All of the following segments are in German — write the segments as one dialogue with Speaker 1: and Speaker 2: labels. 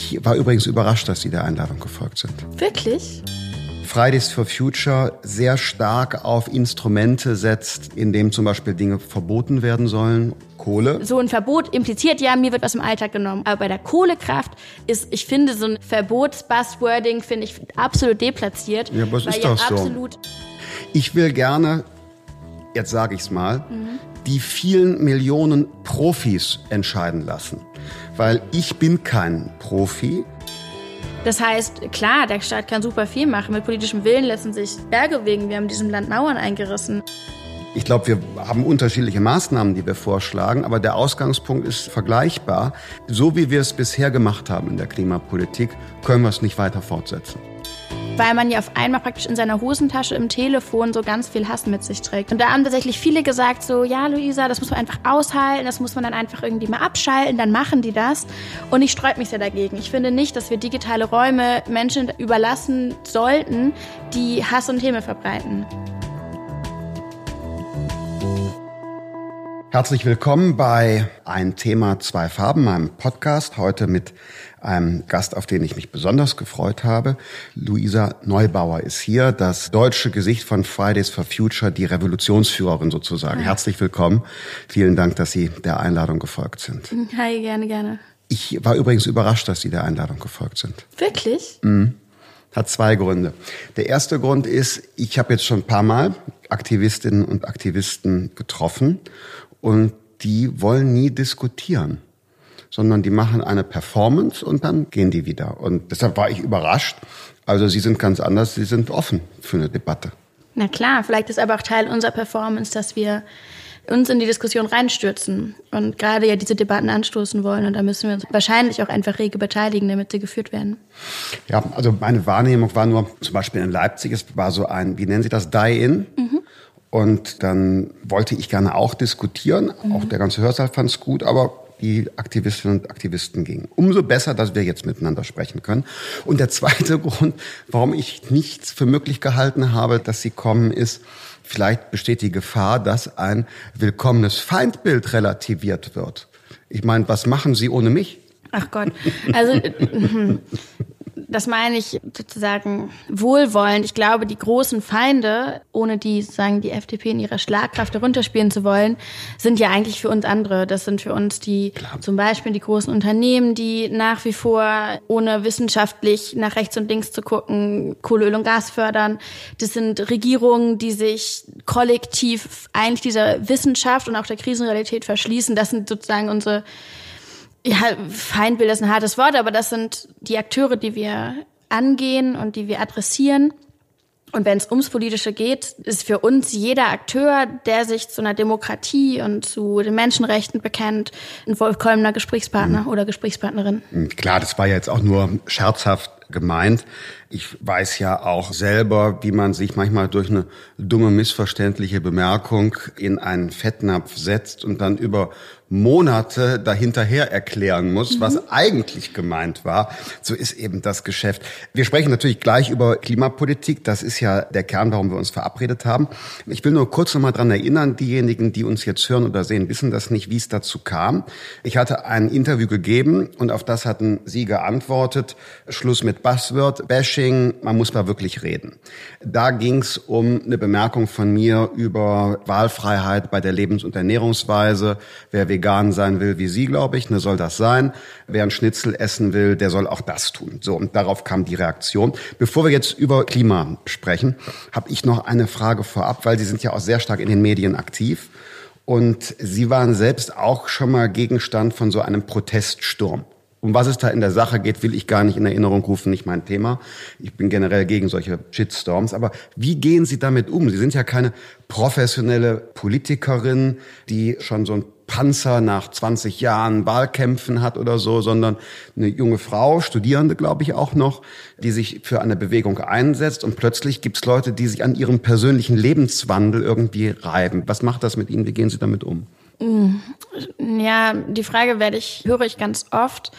Speaker 1: Ich war übrigens überrascht, dass Sie der Einladung gefolgt sind.
Speaker 2: Wirklich?
Speaker 1: Fridays for Future sehr stark auf Instrumente setzt, in dem zum Beispiel Dinge verboten werden sollen. Kohle.
Speaker 2: So ein Verbot impliziert ja, mir wird was im Alltag genommen. Aber bei der Kohlekraft ist, ich finde, so ein Verbotsbuzzwording finde ich absolut deplatziert.
Speaker 1: Ja, aber es ist doch so. Ich will gerne, jetzt sage ich es mal, mhm. die vielen Millionen Profis entscheiden lassen. Weil ich bin kein Profi.
Speaker 2: Das heißt, klar, der Staat kann super viel machen. Mit politischem Willen lassen sich Berge bewegen. Wir haben diesem Land Mauern eingerissen.
Speaker 1: Ich glaube, wir haben unterschiedliche Maßnahmen, die wir vorschlagen, aber der Ausgangspunkt ist vergleichbar. So wie wir es bisher gemacht haben in der Klimapolitik, können wir es nicht weiter fortsetzen
Speaker 2: weil man ja auf einmal praktisch in seiner Hosentasche im Telefon so ganz viel Hass mit sich trägt. Und da haben tatsächlich viele gesagt so, ja Luisa, das muss man einfach aushalten, das muss man dann einfach irgendwie mal abschalten, dann machen die das. Und ich sträub mich sehr dagegen. Ich finde nicht, dass wir digitale Räume Menschen überlassen sollten, die Hass und Häme verbreiten.
Speaker 1: Herzlich willkommen bei Ein Thema, zwei Farben, meinem Podcast. Heute mit einem Gast, auf den ich mich besonders gefreut habe. Luisa Neubauer ist hier, das deutsche Gesicht von Fridays for Future, die Revolutionsführerin sozusagen. Herzlich willkommen. Vielen Dank, dass Sie der Einladung gefolgt sind.
Speaker 2: Hi, gerne, gerne.
Speaker 1: Ich war übrigens überrascht, dass Sie der Einladung gefolgt sind.
Speaker 2: Wirklich?
Speaker 1: Mhm. Hat zwei Gründe. Der erste Grund ist, ich habe jetzt schon ein paar Mal Aktivistinnen und Aktivisten getroffen und die wollen nie diskutieren sondern die machen eine Performance und dann gehen die wieder. Und deshalb war ich überrascht. Also sie sind ganz anders, sie sind offen für eine Debatte.
Speaker 2: Na klar, vielleicht ist aber auch Teil unserer Performance, dass wir uns in die Diskussion reinstürzen und gerade ja diese Debatten anstoßen wollen. Und da müssen wir uns wahrscheinlich auch einfach rege beteiligen, damit sie geführt werden.
Speaker 1: Ja, also meine Wahrnehmung war nur, zum Beispiel in Leipzig, es war so ein, wie nennen Sie das, Die-In. Mhm. Und dann wollte ich gerne auch diskutieren. Mhm. Auch der ganze Hörsaal fand es gut, aber die Aktivistinnen und Aktivisten ging. Umso besser, dass wir jetzt miteinander sprechen können. Und der zweite Grund, warum ich nichts für möglich gehalten habe, dass sie kommen, ist, vielleicht besteht die Gefahr, dass ein willkommenes Feindbild relativiert wird. Ich meine, was machen Sie ohne mich?
Speaker 2: Ach Gott. Also das meine ich sozusagen wohlwollend. Ich glaube, die großen Feinde, ohne die sagen die FDP in ihrer Schlagkraft herunterspielen zu wollen, sind ja eigentlich für uns andere. Das sind für uns die Klar. zum Beispiel die großen Unternehmen, die nach wie vor ohne wissenschaftlich nach rechts und links zu gucken Kohle, Öl und Gas fördern. Das sind Regierungen, die sich kollektiv eigentlich dieser Wissenschaft und auch der Krisenrealität verschließen. Das sind sozusagen unsere ja, Feindbild ist ein hartes Wort, aber das sind die Akteure, die wir angehen und die wir adressieren. Und wenn es ums Politische geht, ist für uns jeder Akteur, der sich zu einer Demokratie und zu den Menschenrechten bekennt, ein vollkommener Gesprächspartner mhm. oder Gesprächspartnerin.
Speaker 1: Klar, das war ja jetzt auch nur scherzhaft gemeint. Ich weiß ja auch selber, wie man sich manchmal durch eine dumme, missverständliche Bemerkung in einen Fettnapf setzt und dann über Monate dahinterher erklären muss, mhm. was eigentlich gemeint war. So ist eben das Geschäft. Wir sprechen natürlich gleich über Klimapolitik. Das ist ja der Kern, warum wir uns verabredet haben. Ich will nur kurz noch mal dran erinnern, diejenigen, die uns jetzt hören oder sehen, wissen das nicht, wie es dazu kam. Ich hatte ein Interview gegeben und auf das hatten Sie geantwortet. Schluss mit Buzzword, Bashing, man muss mal wirklich reden. Da ging es um eine Bemerkung von mir über Wahlfreiheit bei der Lebens- und Ernährungsweise. Wer vegan sein will wie Sie, glaube ich, ne, soll das sein. Wer ein Schnitzel essen will, der soll auch das tun. So, und darauf kam die Reaktion. Bevor wir jetzt über Klima sprechen, habe ich noch eine Frage vorab, weil Sie sind ja auch sehr stark in den Medien aktiv. Und Sie waren selbst auch schon mal Gegenstand von so einem Proteststurm. Um was es da in der Sache geht, will ich gar nicht in Erinnerung rufen, nicht mein Thema. Ich bin generell gegen solche Shitstorms. Aber wie gehen Sie damit um? Sie sind ja keine professionelle Politikerin, die schon so ein Panzer nach 20 Jahren Wahlkämpfen hat oder so, sondern eine junge Frau, Studierende glaube ich auch noch, die sich für eine Bewegung einsetzt und plötzlich gibt es Leute, die sich an ihrem persönlichen Lebenswandel irgendwie reiben. Was macht das mit Ihnen? Wie gehen Sie damit um?
Speaker 2: Mm, ja, die Frage werde ich, höre ich ganz oft.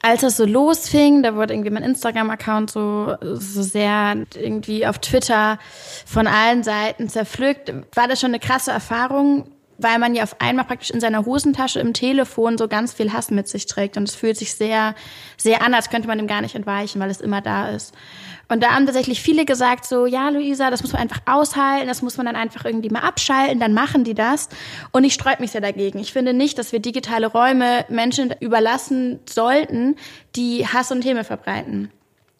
Speaker 2: Als das so losfing, da wurde irgendwie mein Instagram-Account so, so sehr irgendwie auf Twitter von allen Seiten zerpflückt, war das schon eine krasse Erfahrung, weil man ja auf einmal praktisch in seiner Hosentasche im Telefon so ganz viel Hass mit sich trägt. Und es fühlt sich sehr, sehr an, als könnte man dem gar nicht entweichen, weil es immer da ist. Und da haben tatsächlich viele gesagt so, ja, Luisa, das muss man einfach aushalten, das muss man dann einfach irgendwie mal abschalten, dann machen die das. Und ich sträub mich sehr dagegen. Ich finde nicht, dass wir digitale Räume Menschen überlassen sollten, die Hass und Häme verbreiten.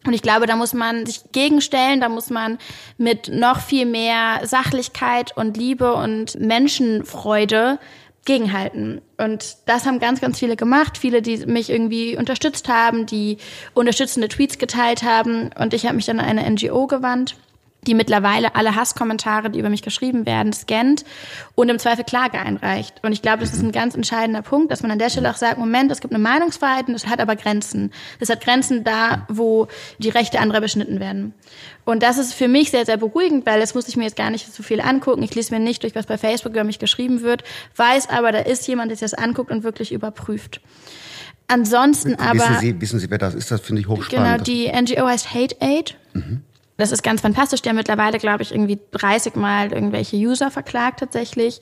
Speaker 2: Und ich glaube, da muss man sich gegenstellen, da muss man mit noch viel mehr Sachlichkeit und Liebe und Menschenfreude gegenhalten. Und das haben ganz, ganz viele gemacht. Viele, die mich irgendwie unterstützt haben, die unterstützende Tweets geteilt haben. Und ich habe mich dann an eine NGO gewandt die mittlerweile alle Hasskommentare, die über mich geschrieben werden, scannt und im Zweifel Klage einreicht. Und ich glaube, das ist ein ganz entscheidender Punkt, dass man an der Stelle auch sagt, Moment, es gibt eine Meinungsfreiheit und es hat aber Grenzen. Es hat Grenzen da, wo die Rechte anderer beschnitten werden. Und das ist für mich sehr, sehr beruhigend, weil das muss ich mir jetzt gar nicht so viel angucken. Ich lese mir nicht durch, was bei Facebook über mich geschrieben wird, weiß aber, da ist jemand, der sich das anguckt und wirklich überprüft. Ansonsten aber.
Speaker 1: Wissen Sie, wissen Sie, wer das ist? Das finde ich hochspannend.
Speaker 2: Genau, die NGO heißt Hate Aid. Mhm. Das ist ganz fantastisch. Die haben mittlerweile, glaube ich, irgendwie 30 Mal irgendwelche User verklagt tatsächlich.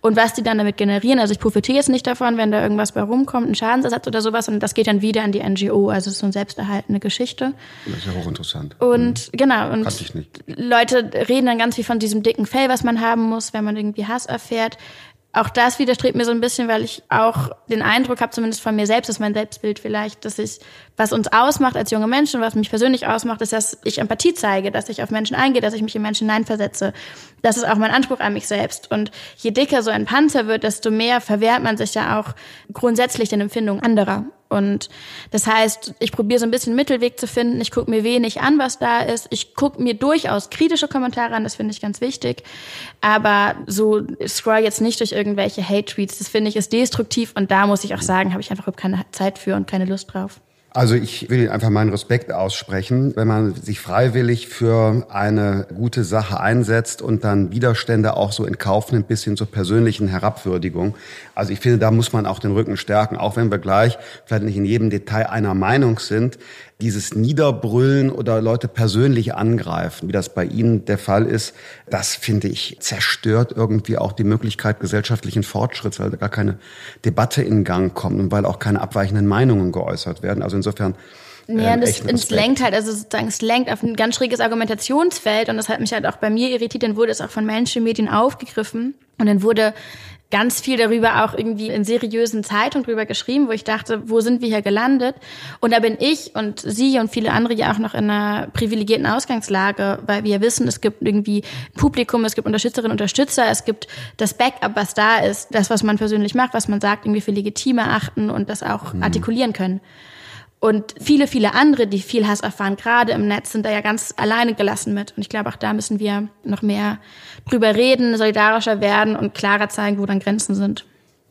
Speaker 2: Und was die dann damit generieren, also ich profitiere jetzt nicht davon, wenn da irgendwas bei rumkommt, ein Schadensersatz oder sowas, und das geht dann wieder an die NGO. Also es ist so eine selbsterhaltende Geschichte.
Speaker 1: Das ist ja hochinteressant.
Speaker 2: Und mhm. genau, und Leute reden dann ganz viel von diesem dicken Fell, was man haben muss, wenn man irgendwie Hass erfährt auch das widerstrebt mir so ein bisschen, weil ich auch den Eindruck habe, zumindest von mir selbst, ist mein Selbstbild vielleicht, dass ich, was uns ausmacht als junge Menschen, was mich persönlich ausmacht, ist, dass ich Empathie zeige, dass ich auf Menschen eingehe, dass ich mich in Menschen hineinversetze. Das ist auch mein Anspruch an mich selbst. Und je dicker so ein Panzer wird, desto mehr verwehrt man sich ja auch grundsätzlich den Empfindungen anderer. Und das heißt, ich probiere so ein bisschen Mittelweg zu finden. Ich gucke mir wenig an, was da ist. Ich gucke mir durchaus kritische Kommentare an, das finde ich ganz wichtig. Aber so scroll jetzt nicht durch irgendwelche Hate-Tweets. Das finde ich ist destruktiv und da muss ich auch sagen, habe ich einfach keine Zeit für und keine Lust drauf.
Speaker 1: Also ich will einfach meinen Respekt aussprechen, wenn man sich freiwillig für eine gute Sache einsetzt und dann Widerstände auch so in Kauf nimmt, bis hin zur persönlichen Herabwürdigung. Also ich finde, da muss man auch den Rücken stärken, auch wenn wir gleich vielleicht nicht in jedem Detail einer Meinung sind dieses Niederbrüllen oder Leute persönlich angreifen, wie das bei Ihnen der Fall ist, das finde ich zerstört irgendwie auch die Möglichkeit gesellschaftlichen Fortschritts, weil da gar keine Debatte in Gang kommt und weil auch keine abweichenden Meinungen geäußert werden. Also insofern
Speaker 2: ja, ähm, das, es lenkt halt, also sozusagen, es lenkt auf ein ganz schräges Argumentationsfeld und das hat mich halt auch bei mir irritiert, dann wurde es auch von Menschenmedien aufgegriffen und dann wurde ganz viel darüber auch irgendwie in seriösen Zeitungen drüber geschrieben, wo ich dachte, wo sind wir hier gelandet? Und da bin ich und Sie und viele andere ja auch noch in einer privilegierten Ausgangslage, weil wir wissen, es gibt irgendwie Publikum, es gibt Unterstützerinnen und Unterstützer, es gibt das Backup, was da ist, das, was man persönlich macht, was man sagt, irgendwie für legitime achten und das auch mhm. artikulieren können. Und viele, viele andere, die viel Hass erfahren, gerade im Netz, sind da ja ganz alleine gelassen mit. Und ich glaube, auch da müssen wir noch mehr drüber reden, solidarischer werden und klarer zeigen, wo dann Grenzen sind.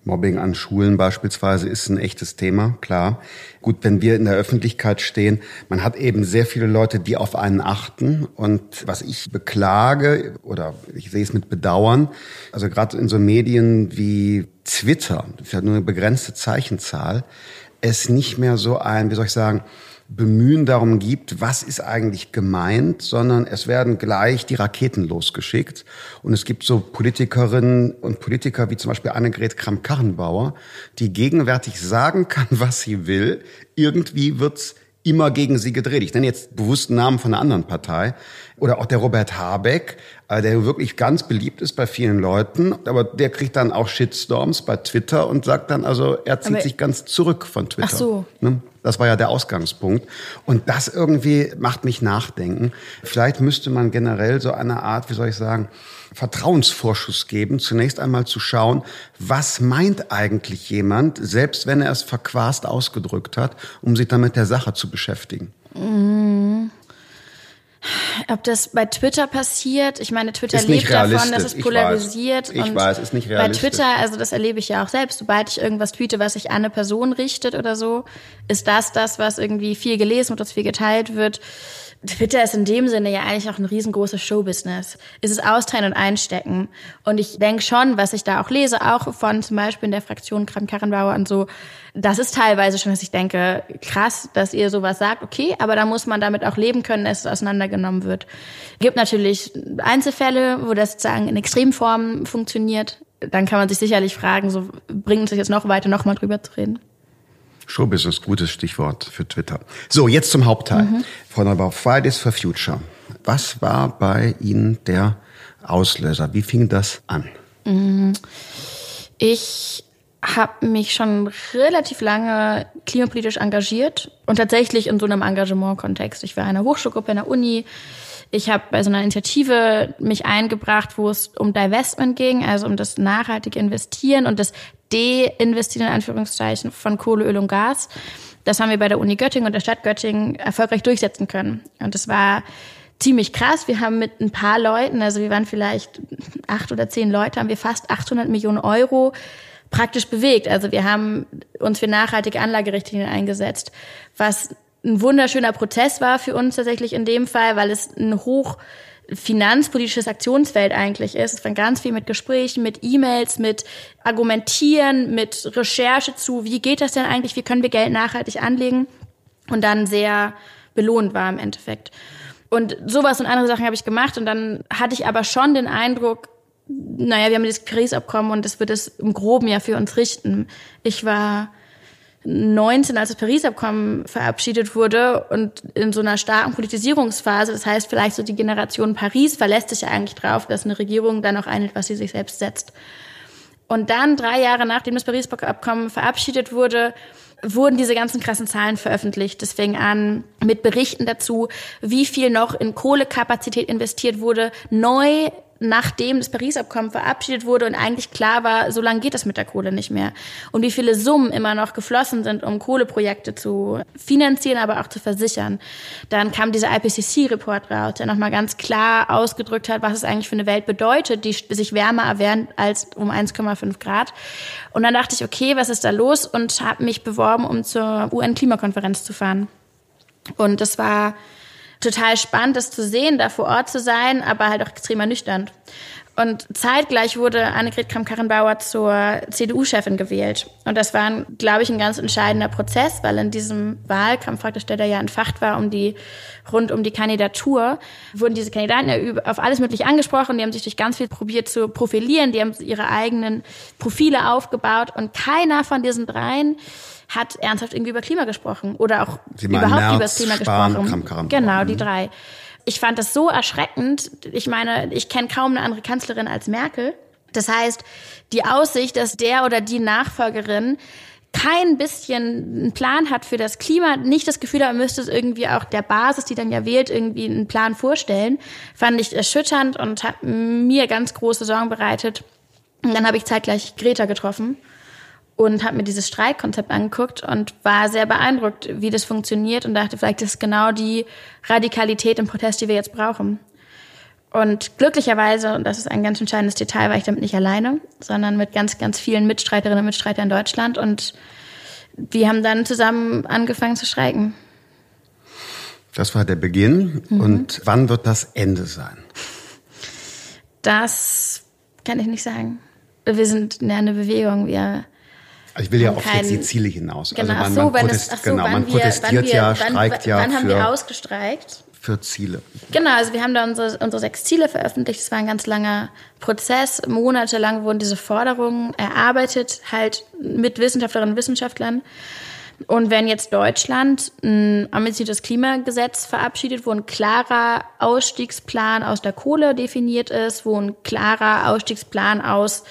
Speaker 1: Mobbing an Schulen beispielsweise ist ein echtes Thema, klar. Gut, wenn wir in der Öffentlichkeit stehen, man hat eben sehr viele Leute, die auf einen achten. Und was ich beklage oder ich sehe es mit Bedauern, also gerade in so Medien wie Twitter, das ist ja nur eine begrenzte Zeichenzahl, es nicht mehr so ein, wie soll ich sagen, Bemühen darum gibt, was ist eigentlich gemeint, sondern es werden gleich die Raketen losgeschickt. Und es gibt so Politikerinnen und Politiker wie zum Beispiel Annegret Kramp-Karrenbauer, die gegenwärtig sagen kann, was sie will. Irgendwie wird's immer gegen sie gedreht. Ich nenne jetzt bewussten Namen von einer anderen Partei. Oder auch der Robert Habeck, äh, der wirklich ganz beliebt ist bei vielen Leuten, aber der kriegt dann auch Shitstorms bei Twitter und sagt dann also, er zieht aber sich ganz zurück von Twitter.
Speaker 2: Ach so.
Speaker 1: Ne? Das war ja der Ausgangspunkt. Und das irgendwie macht mich nachdenken. Vielleicht müsste man generell so eine Art, wie soll ich sagen, Vertrauensvorschuss geben, zunächst einmal zu schauen, was meint eigentlich jemand, selbst wenn er es verquast ausgedrückt hat, um sich dann mit der Sache zu beschäftigen.
Speaker 2: Mhm. Ob das bei Twitter passiert, ich meine, Twitter lebt davon, dass es polarisiert.
Speaker 1: Ich weiß, ich weiß ist nicht realistisch.
Speaker 2: Bei Twitter, also das erlebe ich ja auch selbst, sobald ich irgendwas tweete, was sich an eine Person richtet oder so, ist das das, was irgendwie viel gelesen wird, was viel geteilt wird. Twitter ist in dem Sinne ja eigentlich auch ein riesengroßes Showbusiness. Es ist Austeilen und Einstecken. Und ich denke schon, was ich da auch lese, auch von zum Beispiel in der Fraktion Kram-Karrenbauer und so, das ist teilweise schon, dass ich denke, krass, dass ihr sowas sagt, okay, aber da muss man damit auch leben können, dass es auseinandergenommen wird. Gibt natürlich Einzelfälle, wo das sozusagen in Extremformen funktioniert. dann kann man sich sicherlich fragen, so bringt uns das jetzt noch weiter, noch mal drüber zu reden.
Speaker 1: Showbusiness, gutes Stichwort für Twitter. So, jetzt zum Hauptteil. Mhm. Frau Neubauer, Fridays for Future. Was war bei Ihnen der Auslöser? Wie fing das an?
Speaker 2: Mhm. Ich habe mich schon relativ lange klimapolitisch engagiert und tatsächlich in so einem Engagement-Kontext. Ich war in einer Hochschulgruppe in der Uni. Ich habe bei so einer Initiative mich eingebracht, wo es um Divestment ging, also um das nachhaltige Investieren und das De-Investieren in Anführungszeichen von Kohle, Öl und Gas. Das haben wir bei der Uni Göttingen und der Stadt Göttingen erfolgreich durchsetzen können. Und das war ziemlich krass. Wir haben mit ein paar Leuten, also wir waren vielleicht acht oder zehn Leute, haben wir fast 800 Millionen Euro praktisch bewegt. Also wir haben uns für nachhaltige Anlagerichtlinien eingesetzt, was ein wunderschöner Prozess war für uns tatsächlich in dem Fall, weil es ein hoch finanzpolitisches Aktionsfeld eigentlich ist. Es war ganz viel mit Gesprächen, mit E-Mails, mit Argumentieren, mit Recherche zu, wie geht das denn eigentlich, wie können wir Geld nachhaltig anlegen und dann sehr belohnt war im Endeffekt. Und sowas und andere Sachen habe ich gemacht und dann hatte ich aber schon den Eindruck, naja, wir haben dieses Paris-Abkommen und das wird es im Groben ja für uns richten. Ich war 19, als das Paris-Abkommen verabschiedet wurde und in so einer starken Politisierungsphase, das heißt vielleicht so die Generation Paris verlässt sich ja eigentlich drauf, dass eine Regierung dann auch einhält, was sie sich selbst setzt. Und dann drei Jahre nachdem das Paris-Abkommen verabschiedet wurde, wurden diese ganzen krassen Zahlen veröffentlicht. Das fing an mit Berichten dazu, wie viel noch in Kohlekapazität investiert wurde, neu nachdem das Paris-Abkommen verabschiedet wurde und eigentlich klar war, so lange geht es mit der Kohle nicht mehr. Und wie viele Summen immer noch geflossen sind, um Kohleprojekte zu finanzieren, aber auch zu versichern. Dann kam dieser IPCC-Report raus, der nochmal ganz klar ausgedrückt hat, was es eigentlich für eine Welt bedeutet, die sich wärmer erwärmt als um 1,5 Grad. Und dann dachte ich, okay, was ist da los? Und habe mich beworben, um zur UN-Klimakonferenz zu fahren. Und das war total spannend, das zu sehen, da vor Ort zu sein, aber halt auch extrem ernüchternd. Und zeitgleich wurde Annegret Kramp-Karrenbauer zur CDU-Chefin gewählt. Und das war, glaube ich, ein ganz entscheidender Prozess, weil in diesem Wahlkampf praktisch, der da ja entfacht war, um die, rund um die Kandidatur, wurden diese Kandidaten ja auf alles mögliche angesprochen. Die haben sich durch ganz viel probiert zu profilieren. Die haben ihre eigenen Profile aufgebaut. Und keiner von diesen dreien hat ernsthaft irgendwie über Klima gesprochen oder auch überhaupt Merz, über das Klima Spahn, gesprochen. Kram, Kram, genau, die drei. Ich fand das so erschreckend. Ich meine, ich kenne kaum eine andere Kanzlerin als Merkel. Das heißt, die Aussicht, dass der oder die Nachfolgerin kein bisschen einen Plan hat für das Klima, nicht das Gefühl hat, müsste es irgendwie auch der Basis, die dann ja wählt, irgendwie einen Plan vorstellen, fand ich erschütternd und hat mir ganz große Sorgen bereitet. Und dann habe ich zeitgleich Greta getroffen und habe mir dieses Streikkonzept angeguckt und war sehr beeindruckt, wie das funktioniert und dachte, vielleicht ist genau die Radikalität im Protest, die wir jetzt brauchen. Und glücklicherweise, und das ist ein ganz entscheidendes Detail, war ich damit nicht alleine, sondern mit ganz, ganz vielen Mitstreiterinnen und Mitstreitern in Deutschland und wir haben dann zusammen angefangen zu streiken.
Speaker 1: Das war der Beginn. Mhm. Und wann wird das Ende sein?
Speaker 2: Das kann ich nicht sagen. Wir sind eine Bewegung. Wir
Speaker 1: ich will ja auf kein, jetzt die Ziele hinaus. Genau, also man, so, man, protest, so, genau, man wir, protestiert wir, ja, wann, streikt ja.
Speaker 2: Wann haben wir ausgestreikt?
Speaker 1: Für Ziele.
Speaker 2: Genau, also wir haben da unsere, unsere sechs Ziele veröffentlicht. Es war ein ganz langer Prozess. Monatelang wurden diese Forderungen erarbeitet, halt mit Wissenschaftlerinnen und Wissenschaftlern. Und wenn jetzt Deutschland ein ambitioniertes Klimagesetz verabschiedet, wo ein klarer Ausstiegsplan aus der Kohle definiert ist, wo ein klarer Ausstiegsplan aus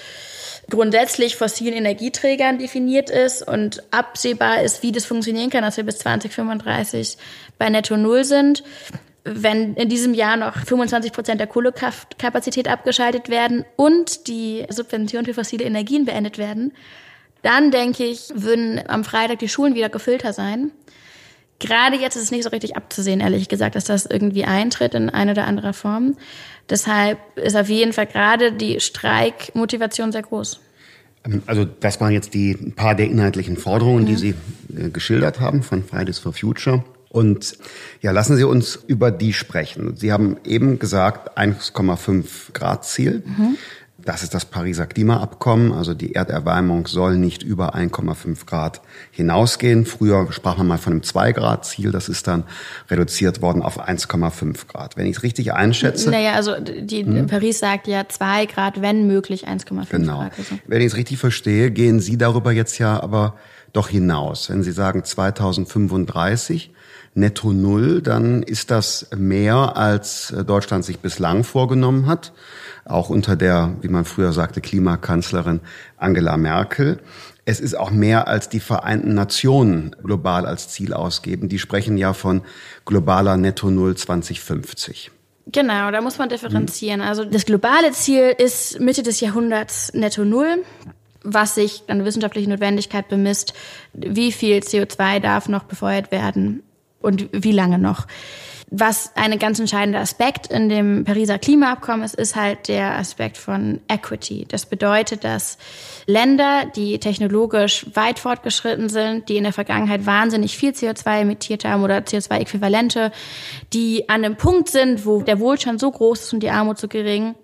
Speaker 2: grundsätzlich fossilen Energieträgern definiert ist und absehbar ist, wie das funktionieren kann, dass wir bis 2035 bei Netto Null sind. Wenn in diesem Jahr noch 25 Prozent der Kohlekapazität abgeschaltet werden und die Subventionen für fossile Energien beendet werden, dann denke ich, würden am Freitag die Schulen wieder gefüllter sein. Gerade jetzt ist es nicht so richtig abzusehen, ehrlich gesagt, dass das irgendwie eintritt in eine oder andere Form. Deshalb ist auf jeden Fall gerade die Streikmotivation sehr groß.
Speaker 1: Ähm, also das waren jetzt die ein paar der inhaltlichen Forderungen, mhm. die Sie äh, geschildert haben von Fridays for Future. Und ja, lassen Sie uns über die sprechen. Sie haben eben gesagt 1,5 Grad Ziel. Mhm. Das ist das Pariser Klimaabkommen. Also die Erderwärmung soll nicht über 1,5 Grad hinausgehen. Früher sprach man mal von einem 2 Grad Ziel. Das ist dann reduziert worden auf 1,5 Grad. Wenn ich es richtig einschätze.
Speaker 2: Naja, also die hm? Paris sagt ja 2 Grad, wenn möglich 1,5
Speaker 1: genau.
Speaker 2: Grad.
Speaker 1: Also. Wenn ich es richtig verstehe, gehen Sie darüber jetzt ja aber doch hinaus. Wenn Sie sagen 2035 netto null, dann ist das mehr, als Deutschland sich bislang vorgenommen hat auch unter der, wie man früher sagte, Klimakanzlerin Angela Merkel. Es ist auch mehr als die Vereinten Nationen global als Ziel ausgeben. Die sprechen ja von globaler Netto Null 2050.
Speaker 2: Genau, da muss man differenzieren. Also das globale Ziel ist Mitte des Jahrhunderts Netto Null, was sich an wissenschaftliche Notwendigkeit bemisst, wie viel CO2 darf noch befeuert werden und wie lange noch. Was ein ganz entscheidender Aspekt in dem Pariser Klimaabkommen ist, ist halt der Aspekt von Equity. Das bedeutet, dass Länder, die technologisch weit fortgeschritten sind, die in der Vergangenheit wahnsinnig viel CO2 emittiert haben oder CO2-Äquivalente, die an einem Punkt sind, wo der Wohlstand so groß ist und die Armut so gering,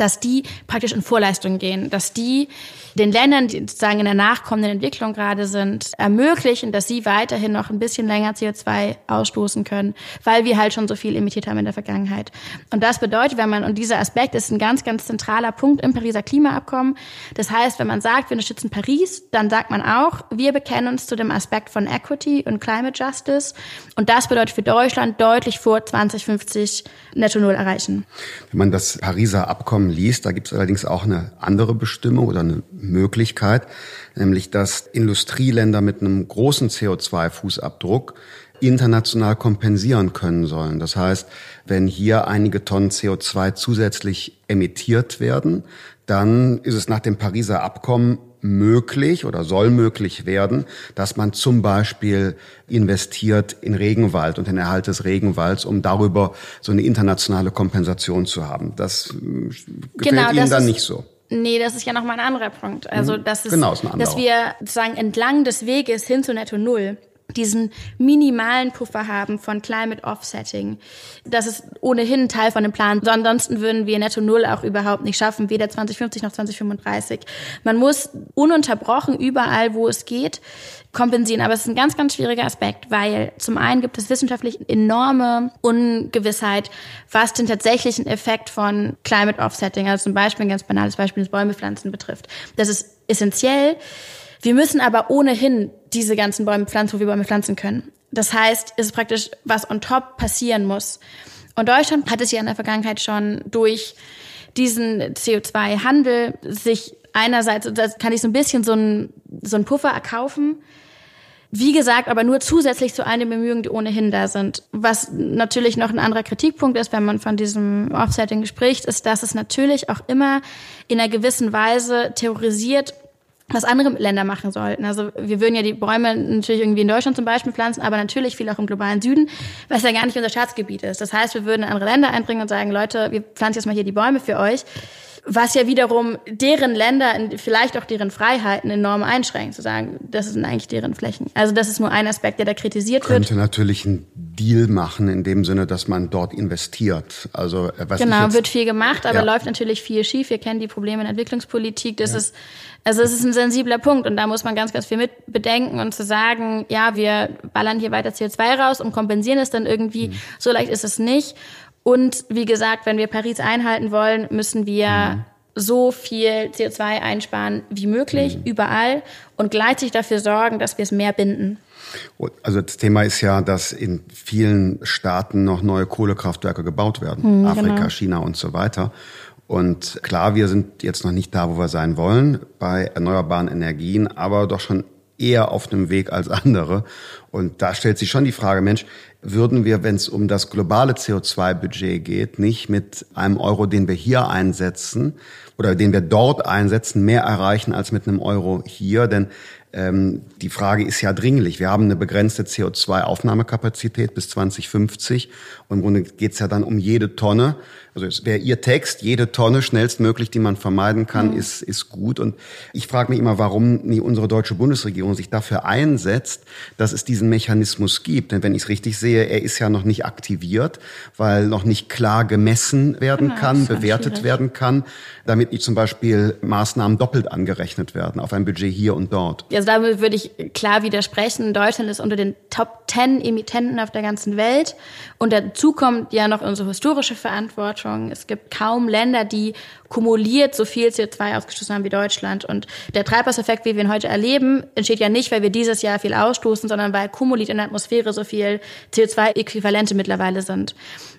Speaker 2: dass die praktisch in Vorleistung gehen, dass die den Ländern, die sozusagen in der nachkommenden Entwicklung gerade sind, ermöglichen, dass sie weiterhin noch ein bisschen länger CO2 ausstoßen können, weil wir halt schon so viel emittiert haben in der Vergangenheit. Und das bedeutet, wenn man, und dieser Aspekt ist ein ganz, ganz zentraler Punkt im Pariser Klimaabkommen. Das heißt, wenn man sagt, wir unterstützen Paris, dann sagt man auch, wir bekennen uns zu dem Aspekt von Equity und Climate Justice. Und das bedeutet für Deutschland deutlich vor 2050 Netto Null erreichen.
Speaker 1: Wenn man das Pariser Abkommen liest, da gibt es allerdings auch eine andere Bestimmung oder eine Möglichkeit, nämlich dass Industrieländer mit einem großen CO2-Fußabdruck international kompensieren können sollen. Das heißt, wenn hier einige Tonnen CO2 zusätzlich emittiert werden, dann ist es nach dem Pariser Abkommen möglich oder soll möglich werden, dass man zum Beispiel investiert in Regenwald und den Erhalt des Regenwalds, um darüber so eine internationale Kompensation zu haben. Das äh, gefällt genau, Ihnen dann nicht so.
Speaker 2: Nee, das ist ja nochmal ein anderer Punkt. Also, mhm. das ist, genau, ist dass wir sozusagen entlang des Weges hin zu Netto Null diesen minimalen Puffer haben von Climate Offsetting. Das ist ohnehin Teil von dem Plan. Ansonsten würden wir Netto Null auch überhaupt nicht schaffen, weder 2050 noch 2035. Man muss ununterbrochen überall, wo es geht, kompensieren. Aber es ist ein ganz, ganz schwieriger Aspekt, weil zum einen gibt es wissenschaftlich enorme Ungewissheit, was den tatsächlichen Effekt von Climate Offsetting, also zum Beispiel ein ganz banales Beispiel des Bäumepflanzen betrifft. Das ist essentiell. Wir müssen aber ohnehin diese ganzen Bäume pflanzen, wo wir Bäume pflanzen können. Das heißt, es ist praktisch, was on top passieren muss. Und Deutschland hat es ja in der Vergangenheit schon durch diesen CO2-Handel sich einerseits, das kann ich so ein bisschen so ein, so ein Puffer erkaufen. Wie gesagt, aber nur zusätzlich zu all den Bemühungen, die ohnehin da sind. Was natürlich noch ein anderer Kritikpunkt ist, wenn man von diesem Offsetting spricht, ist, dass es natürlich auch immer in einer gewissen Weise terrorisiert, was andere Länder machen sollten. Also wir würden ja die Bäume natürlich irgendwie in Deutschland zum Beispiel pflanzen, aber natürlich viel auch im globalen Süden, was ja gar nicht unser Staatsgebiet ist. Das heißt, wir würden andere Länder einbringen und sagen, Leute, wir pflanzen jetzt mal hier die Bäume für euch was ja wiederum deren Länder, vielleicht auch deren Freiheiten enorm einschränkt, zu sagen, das sind eigentlich deren Flächen. Also das ist nur ein Aspekt, der da kritisiert
Speaker 1: Könnte
Speaker 2: wird.
Speaker 1: Könnte natürlich einen Deal machen, in dem Sinne, dass man dort investiert. Also
Speaker 2: äh, was Genau, jetzt, wird viel gemacht, aber ja. läuft natürlich viel schief. Wir kennen die Probleme in der Entwicklungspolitik. Das ja. ist, also es ist ein sensibler Punkt und da muss man ganz, ganz viel mit bedenken und zu sagen, ja, wir ballern hier weiter CO2 raus und kompensieren es dann irgendwie. Mhm. So leicht ist es nicht. Und wie gesagt, wenn wir Paris einhalten wollen, müssen wir mhm. so viel CO2 einsparen wie möglich, mhm. überall und gleichzeitig dafür sorgen, dass wir es mehr binden.
Speaker 1: Also das Thema ist ja, dass in vielen Staaten noch neue Kohlekraftwerke gebaut werden. Mhm, Afrika, genau. China und so weiter. Und klar, wir sind jetzt noch nicht da, wo wir sein wollen bei erneuerbaren Energien, aber doch schon eher auf einem Weg als andere. Und da stellt sich schon die Frage, Mensch, würden wir, wenn es um das globale CO2-Budget geht, nicht mit einem Euro, den wir hier einsetzen oder den wir dort einsetzen, mehr erreichen als mit einem Euro hier? Denn Ähm, die Frage ist ja dringlich. Wir haben eine begrenzte CO2-Aufnahmekapazität bis 2050 und im Grunde geht es ja dann um jede Tonne. Also es wäre Ihr Text, jede Tonne schnellstmöglich, die man vermeiden kann, mhm. ist, ist gut. Und ich frage mich immer, warum nie unsere deutsche Bundesregierung sich dafür einsetzt, dass es diesen Mechanismus gibt. Denn wenn ich es richtig sehe, er ist ja noch nicht aktiviert, weil noch nicht klar gemessen werden genau, kann, bewertet schwierig. werden kann, damit nicht zum Beispiel Maßnahmen doppelt angerechnet werden auf ein Budget hier und dort.
Speaker 2: Also damit würde ich klar widersprechen. Deutschland ist unter den Top Ten Emittenten auf der ganzen Welt. Und dazu kommt ja noch unsere historische Verantwortung Verantwortung. Es gibt kaum Länder, die kumuliert so viel CO2 ausgestoßen haben wie Deutschland. Und der Treibhauseffekt, wie wir ihn heute erleben, entsteht ja nicht, weil wir dieses Jahr viel ausstoßen, sondern weil kumuliert in der Atmosphäre so viel CO2-Äquivalente mittlerweile sind.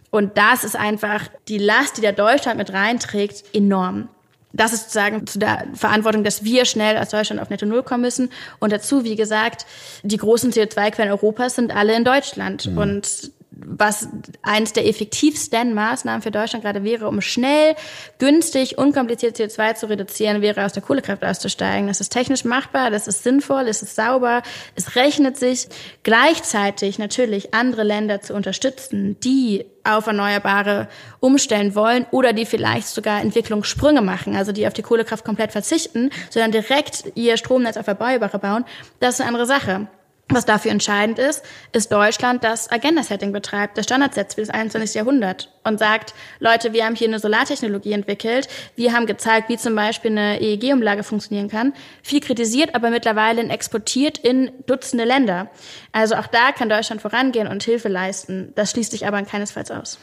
Speaker 2: Und das ist einfach die Last, die der Deutschland mit reinträgt, enorm. Das ist sozusagen zu der Verantwortung, dass wir schnell als Deutschland auf Netto Null kommen müssen. Und dazu, wie gesagt, die großen CO2-Quellen Europas sind alle in Deutschland. Mhm. Und was eines der effektivsten Maßnahmen für Deutschland gerade wäre, um schnell, günstig, unkompliziert CO2 zu reduzieren, wäre aus der Kohlekraft auszusteigen. Das ist technisch machbar, das ist sinnvoll, es ist sauber, es rechnet sich. Gleichzeitig natürlich andere Länder zu unterstützen, die auf Erneuerbare umstellen wollen oder die vielleicht sogar Entwicklungssprünge machen, also die auf die Kohlekraft komplett verzichten, sondern direkt ihr Stromnetz auf Erneuerbare bauen, das ist eine andere Sache. Was dafür entscheidend ist, ist Deutschland, das Agenda-Setting betreibt, das Standard setzt für das 21. Jahrhundert und sagt, Leute, wir haben hier eine Solartechnologie entwickelt, wir haben gezeigt, wie zum Beispiel eine EEG-Umlage funktionieren kann, viel kritisiert, aber mittlerweile exportiert in Dutzende Länder. Also auch da kann Deutschland vorangehen und Hilfe leisten. Das schließt sich aber keinesfalls aus.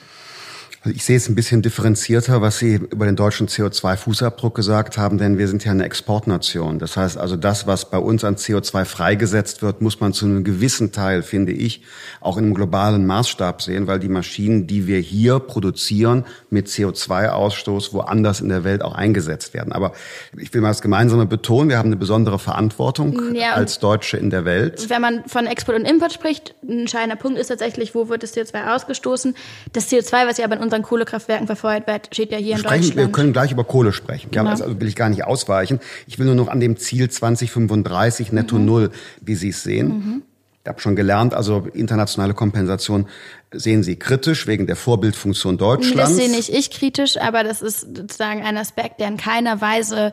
Speaker 1: Also ich sehe es ein bisschen differenzierter, was Sie über den deutschen CO2-Fußabdruck gesagt haben, denn wir sind ja eine Exportnation. Das heißt also, das, was bei uns an CO2 freigesetzt wird, muss man zu einem gewissen Teil, finde ich, auch in einem globalen Maßstab sehen, weil die Maschinen, die wir hier produzieren, mit CO2-Ausstoß woanders in der Welt auch eingesetzt werden. Aber ich will mal das Gemeinsame betonen, wir haben eine besondere Verantwortung ja, als Deutsche in der Welt.
Speaker 2: Wenn man von Export und Import spricht, ein entscheidender Punkt ist tatsächlich, wo wird das CO2 ausgestoßen? Das CO2, was ja aber in unseren Kohlekraftwerken verfeuert wird, steht ja hier in
Speaker 1: sprechen,
Speaker 2: Deutschland.
Speaker 1: Wir können gleich über Kohle sprechen. Genau. Also will ich gar nicht ausweichen. Ich will nur noch an dem Ziel 2035 netto mhm. null, wie Sie es sehen. Mhm. Ich habe schon gelernt, also internationale Kompensation sehen Sie kritisch wegen der Vorbildfunktion Deutschlands.
Speaker 2: Das sehe nicht ich kritisch, aber das ist sozusagen ein Aspekt, der in keiner Weise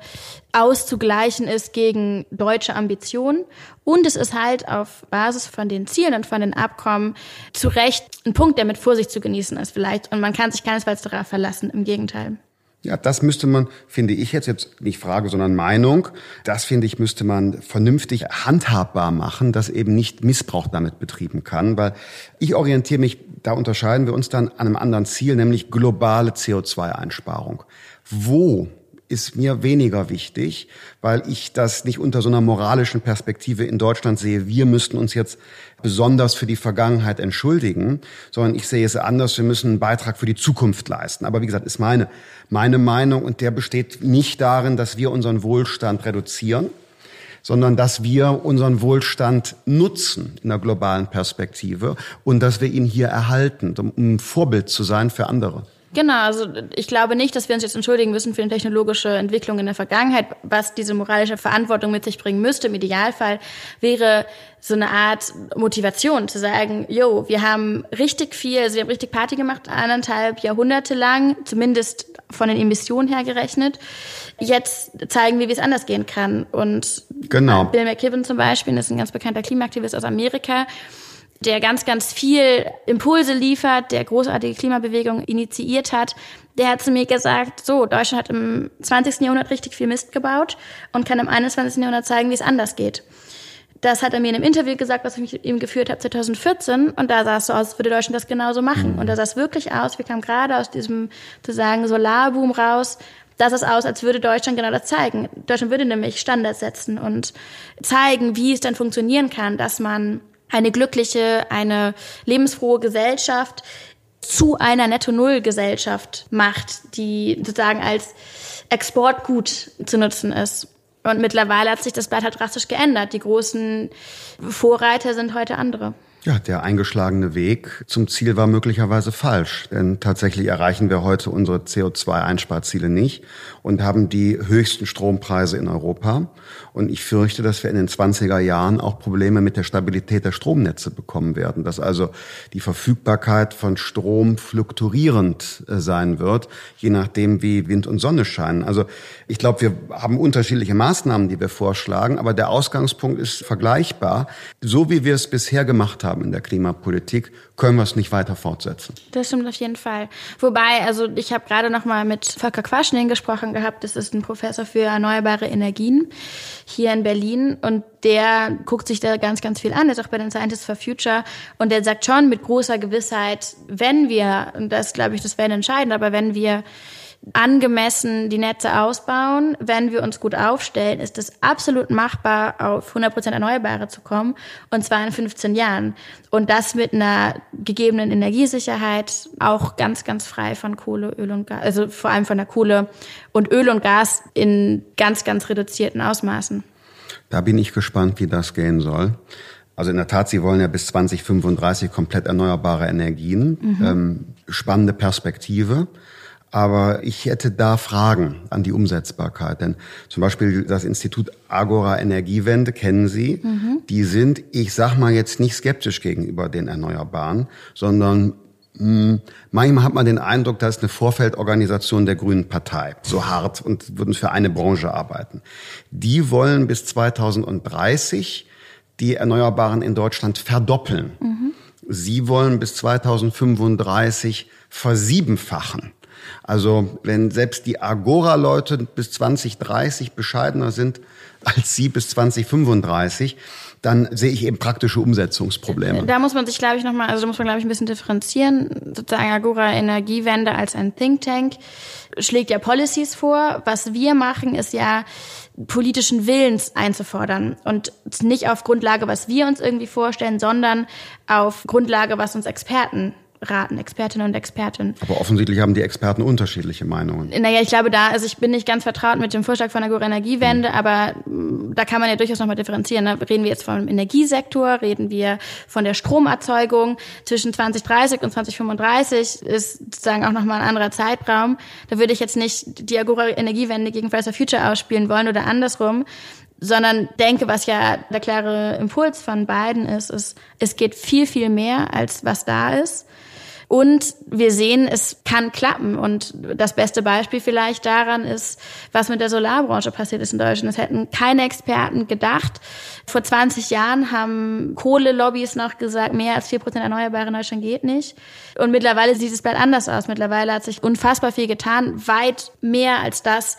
Speaker 2: auszugleichen ist gegen deutsche Ambitionen. Und es ist halt auf Basis von den Zielen und von den Abkommen zu Recht ein Punkt, der mit Vorsicht zu genießen ist vielleicht. Und man kann sich keinesfalls darauf verlassen, im Gegenteil.
Speaker 1: Ja, das müsste man, finde ich jetzt, jetzt nicht Frage, sondern Meinung, das finde ich, müsste man vernünftig handhabbar machen, dass eben nicht Missbrauch damit betrieben kann, weil ich orientiere mich, da unterscheiden wir uns dann an einem anderen Ziel, nämlich globale CO2-Einsparung. Wo ist mir weniger wichtig, weil ich das nicht unter so einer moralischen Perspektive in Deutschland sehe. Wir müssten uns jetzt besonders für die Vergangenheit entschuldigen, sondern ich sehe es anders. Wir müssen einen Beitrag für die Zukunft leisten. Aber wie gesagt, ist meine, meine Meinung und der besteht nicht darin, dass wir unseren Wohlstand reduzieren, sondern dass wir unseren Wohlstand nutzen in der globalen Perspektive und dass wir ihn hier erhalten, um ein Vorbild zu sein für andere.
Speaker 2: Genau, also ich glaube nicht, dass wir uns jetzt entschuldigen müssen für eine technologische Entwicklung in der Vergangenheit. Was diese moralische Verantwortung mit sich bringen müsste, im Idealfall, wäre so eine Art Motivation zu sagen, yo, wir haben richtig viel, also wir haben richtig Party gemacht, anderthalb Jahrhunderte lang, zumindest von den Emissionen her gerechnet. Jetzt zeigen wir, wie es anders gehen kann. Und
Speaker 1: genau.
Speaker 2: Bill McKibben zum Beispiel, ist ein ganz bekannter Klimaaktivist aus Amerika, der ganz, ganz viel Impulse liefert, der großartige Klimabewegung initiiert hat, der hat zu mir gesagt, so, Deutschland hat im 20. Jahrhundert richtig viel Mist gebaut und kann im 21. Jahrhundert zeigen, wie es anders geht. Das hat er mir in einem Interview gesagt, was ich mit ihm geführt habe 2014. Und da sah es so aus, als würde Deutschland das genauso machen. Mhm. Und da sah es wirklich aus, wir kamen gerade aus diesem, sozusagen, Solarboom raus. Da sah es aus, als würde Deutschland genau das zeigen. Deutschland würde nämlich Standards setzen und zeigen, wie es dann funktionieren kann, dass man eine glückliche, eine lebensfrohe Gesellschaft zu einer Netto-Null-Gesellschaft macht, die sozusagen als Exportgut zu nutzen ist. Und mittlerweile hat sich das Blatt halt drastisch geändert. Die großen Vorreiter sind heute andere.
Speaker 1: Ja, der eingeschlagene Weg zum Ziel war möglicherweise falsch, denn tatsächlich erreichen wir heute unsere CO2-Einsparziele nicht und haben die höchsten Strompreise in Europa. Und ich fürchte, dass wir in den 20er Jahren auch Probleme mit der Stabilität der Stromnetze bekommen werden, dass also die Verfügbarkeit von Strom fluktuierend äh, sein wird, je nachdem, wie Wind und Sonne scheinen. Also ich glaube, wir haben unterschiedliche Maßnahmen, die wir vorschlagen, aber der Ausgangspunkt ist vergleichbar. So wie wir es bisher gemacht haben, haben in der Klimapolitik, können wir es nicht weiter fortsetzen.
Speaker 2: Das stimmt auf jeden Fall. Wobei, also ich habe gerade noch mal mit Volker Quaschning gesprochen gehabt. Das ist ein Professor für erneuerbare Energien hier in Berlin und der guckt sich da ganz, ganz viel an. Der ist auch bei den Scientists for Future und der sagt schon mit großer Gewissheit, wenn wir, und das glaube ich, das wäre entscheidend, aber wenn wir angemessen die Netze ausbauen. Wenn wir uns gut aufstellen, ist es absolut machbar, auf 100 Prozent Erneuerbare zu kommen. Und zwar in 15 Jahren. Und das mit einer gegebenen Energiesicherheit, auch ganz, ganz frei von Kohle, Öl und Gas, also vor allem von der Kohle und Öl und Gas in ganz, ganz reduzierten Ausmaßen.
Speaker 1: Da bin ich gespannt, wie das gehen soll. Also in der Tat, Sie wollen ja bis 2035 komplett erneuerbare Energien. Mhm. Ähm, spannende Perspektive. Aber ich hätte da Fragen an die Umsetzbarkeit. Denn zum Beispiel das Institut Agora Energiewende kennen Sie. Mhm. Die sind, ich sag mal jetzt nicht skeptisch gegenüber den Erneuerbaren, sondern mh, hm, manchmal hat man den Eindruck, da ist eine Vorfeldorganisation der Grünen Partei, so hart und würden für eine Branche arbeiten. Die wollen bis 2030 die Erneuerbaren in Deutschland verdoppeln. Mhm. Sie wollen bis 2035 versiebenfachen. Also wenn selbst die Agora-Leute bis 2030 bescheidener sind als Sie bis 2035, dann sehe ich eben praktische Umsetzungsprobleme.
Speaker 2: Da muss man sich, glaube ich, nochmal, also da muss man, glaube ich, ein bisschen differenzieren. Sozusagen Agora Energiewende als ein Think Tank schlägt ja Policies vor. Was wir machen, ist ja politischen Willens einzufordern und nicht auf Grundlage, was wir uns irgendwie vorstellen, sondern auf Grundlage, was uns Experten raten, Expertinnen und Experten.
Speaker 1: Aber offensichtlich haben die Experten unterschiedliche Meinungen.
Speaker 2: Naja, ich glaube da, also ich bin nicht ganz vertraut mit dem Vorschlag von der Energiewende, mhm. aber mm, da kann man ja durchaus nochmal differenzieren. Da reden wir jetzt vom Energiesektor, reden wir von der Stromerzeugung. Zwischen 2030 und 2035 ist sozusagen auch nochmal ein anderer Zeitraum. Da würde ich jetzt nicht die Agora Energiewende gegen Fridays for Future ausspielen wollen oder andersrum sondern denke, was ja der klare Impuls von beiden ist, ist, es geht viel, viel mehr als was da ist. Und wir sehen, es kann klappen. Und das beste Beispiel vielleicht daran ist, was mit der Solarbranche passiert ist in Deutschland. Das hätten keine Experten gedacht. Vor 20 Jahren haben Kohlelobbys noch gesagt, mehr als 4 Prozent Erneuerbare in Deutschland geht nicht. Und mittlerweile sieht es bald anders aus. Mittlerweile hat sich unfassbar viel getan, weit mehr als das,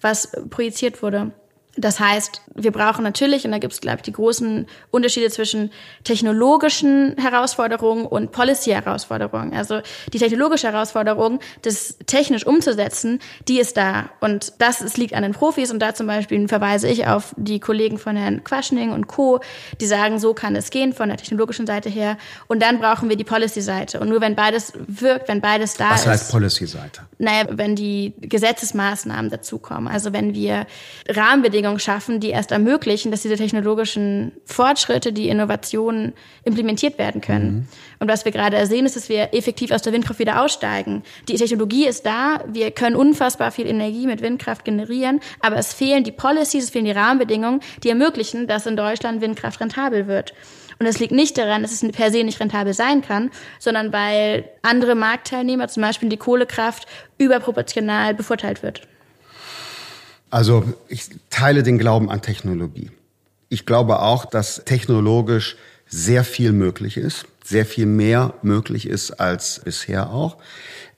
Speaker 2: was projiziert wurde. Das heißt, wir brauchen natürlich, und da gibt es, glaube ich, die großen Unterschiede zwischen technologischen Herausforderungen und Policy-Herausforderungen. Also die technologische Herausforderung, das technisch umzusetzen, die ist da. Und das es liegt an den Profis. Und da zum Beispiel verweise ich auf die Kollegen von Herrn Quaschning und Co., die sagen, so kann es gehen von der technologischen Seite her. Und dann brauchen wir die Policy-Seite. Und nur wenn beides wirkt, wenn beides da
Speaker 1: Was
Speaker 2: ist.
Speaker 1: Was heißt Policy-Seite?
Speaker 2: Naja, wenn die Gesetzesmaßnahmen dazukommen. Also wenn wir Rahmenbedingungen Rahmenbedingungen schaffen, die erst ermöglichen, dass diese technologischen Fortschritte, die Innovationen implementiert werden können. Mhm. Und was wir gerade sehen, ist, dass wir effektiv aus der Windkraft wieder aussteigen. Die Technologie ist da, wir können unfassbar viel Energie mit Windkraft generieren, aber es fehlen die Policies, es fehlen die Rahmenbedingungen, die ermöglichen, dass in Deutschland Windkraft rentabel wird. Und es liegt nicht daran, dass es per se nicht rentabel sein kann, sondern weil andere Marktteilnehmer, zum Beispiel die Kohlekraft, überproportional bevorteilt wird.
Speaker 1: Also ich teile den Glauben an Technologie. Ich glaube auch, dass technologisch sehr viel möglich ist, sehr viel mehr möglich ist als bisher auch.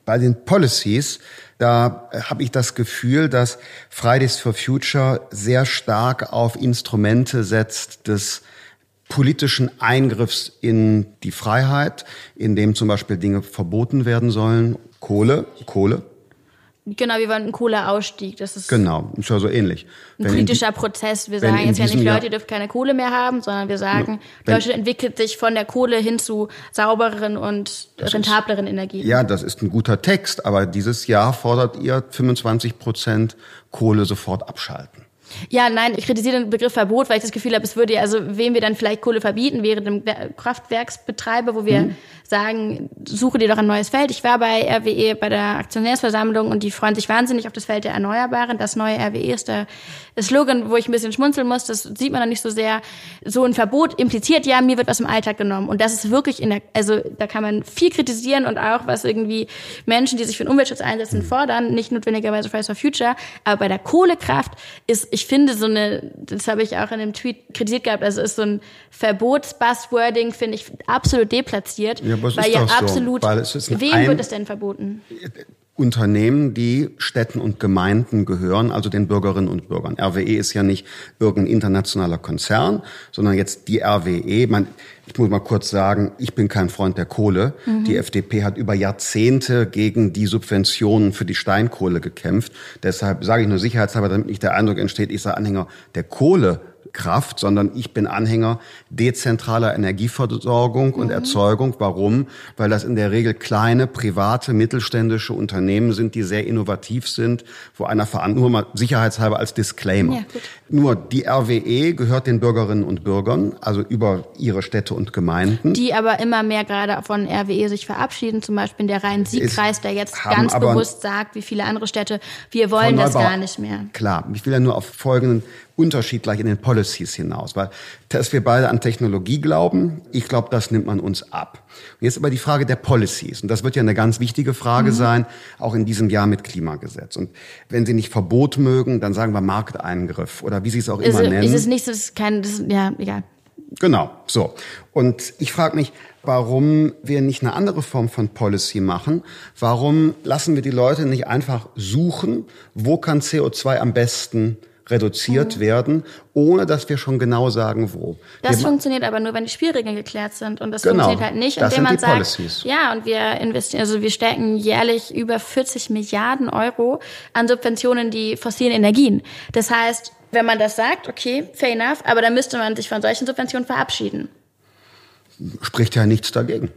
Speaker 1: Bei den Policies, da habe ich das Gefühl, dass Fridays for Future sehr stark auf Instrumente setzt des politischen Eingriffs in die Freiheit, in dem zum Beispiel Dinge verboten werden sollen. Kohle, Kohle,
Speaker 2: Genau, wir wollen einen Kohleausstieg. Das ist
Speaker 1: genau, ist ja so ähnlich.
Speaker 2: Ein wenn politischer in, Prozess. Wir sagen jetzt ja nicht, Leute, ihr dürft keine Kohle mehr haben, sondern wir sagen, ja, Deutschland entwickelt sich von der Kohle hin zu saubereren und rentableren Energien.
Speaker 1: Ja, das ist ein guter Text, aber dieses Jahr fordert ihr 25 Prozent Kohle sofort abschalten.
Speaker 2: Ja, nein, ich kritisiere den Begriff Verbot, weil ich das Gefühl habe, es würde ja, also wem wir dann vielleicht Kohle verbieten, wäre dem Kraftwerksbetreiber, wo wir mhm. sagen, suche dir doch ein neues Feld. Ich war bei RWE bei der Aktionärsversammlung und die freuen sich wahnsinnig auf das Feld der Erneuerbaren. Das neue RWE ist der Slogan, wo ich ein bisschen schmunzeln muss, das sieht man dann nicht so sehr. So ein Verbot impliziert ja, mir wird was im Alltag genommen. Und das ist wirklich in der, also da kann man viel kritisieren und auch was irgendwie Menschen, die sich für den Umweltschutz einsetzen, fordern, nicht notwendigerweise Fridays for Future. Aber bei der Kohlekraft ist, ich finde so eine, das habe ich auch in einem Tweet kritisiert gehabt, also ist so ein Verbotsbuzzwording, finde ich absolut deplatziert. Ja, aber es weil ist ja absolut, so, weil es ist wem wird es denn verboten?
Speaker 1: Unternehmen, die Städten und Gemeinden gehören, also den Bürgerinnen und Bürgern. RWE ist ja nicht irgendein internationaler Konzern, sondern jetzt die RWE. Man, ich muss mal kurz sagen, ich bin kein Freund der Kohle. Mhm. Die FDP hat über Jahrzehnte gegen die Subventionen für die Steinkohle gekämpft. Deshalb sage ich nur sicherheitshalber, damit nicht der Eindruck entsteht, ich sei Anhänger der Kohle Kraft, sondern ich bin Anhänger dezentraler Energieversorgung und mhm. Erzeugung. Warum? Weil das in der Regel kleine, private, mittelständische Unternehmen sind, die sehr innovativ sind, wo einer nur mal sicherheitshalber als Disclaimer. Ja, nur die RWE gehört den Bürgerinnen und Bürgern, also über ihre Städte und Gemeinden.
Speaker 2: Die aber immer mehr gerade von RWE sich verabschieden, zum Beispiel in der Rhein-Sieg-Kreis, der jetzt ganz bewusst sagt, wie viele andere Städte, wir wollen das gar nicht mehr.
Speaker 1: Klar, ich will ja nur auf folgenden Unterschied gleich in den Policies hinaus, weil dass wir beide an Technologie glauben, ich glaube, das nimmt man uns ab. Und jetzt aber die Frage der Policies und das wird ja eine ganz wichtige Frage mhm. sein, auch in diesem Jahr mit Klimagesetz. Und wenn Sie nicht Verbot mögen, dann sagen wir Markteingriff oder wie Sie es auch immer
Speaker 2: ist,
Speaker 1: nennen.
Speaker 2: Ist es nicht, das ist kein, das, ja, egal.
Speaker 1: Genau, so. Und ich frage mich, warum wir nicht eine andere Form von Policy machen. Warum lassen wir die Leute nicht einfach suchen, wo kann CO2 am besten reduziert mhm. werden, ohne dass wir schon genau sagen, wo.
Speaker 2: Das wir funktioniert aber nur, wenn die Spielregeln geklärt sind. Und das genau, funktioniert halt nicht, indem man sagt, Policies. ja, und wir investieren, also wir stecken jährlich über 40 Milliarden Euro an Subventionen die fossilen Energien. Das heißt, wenn man das sagt, okay, fair enough, aber dann müsste man sich von solchen Subventionen verabschieden.
Speaker 1: Spricht ja nichts dagegen.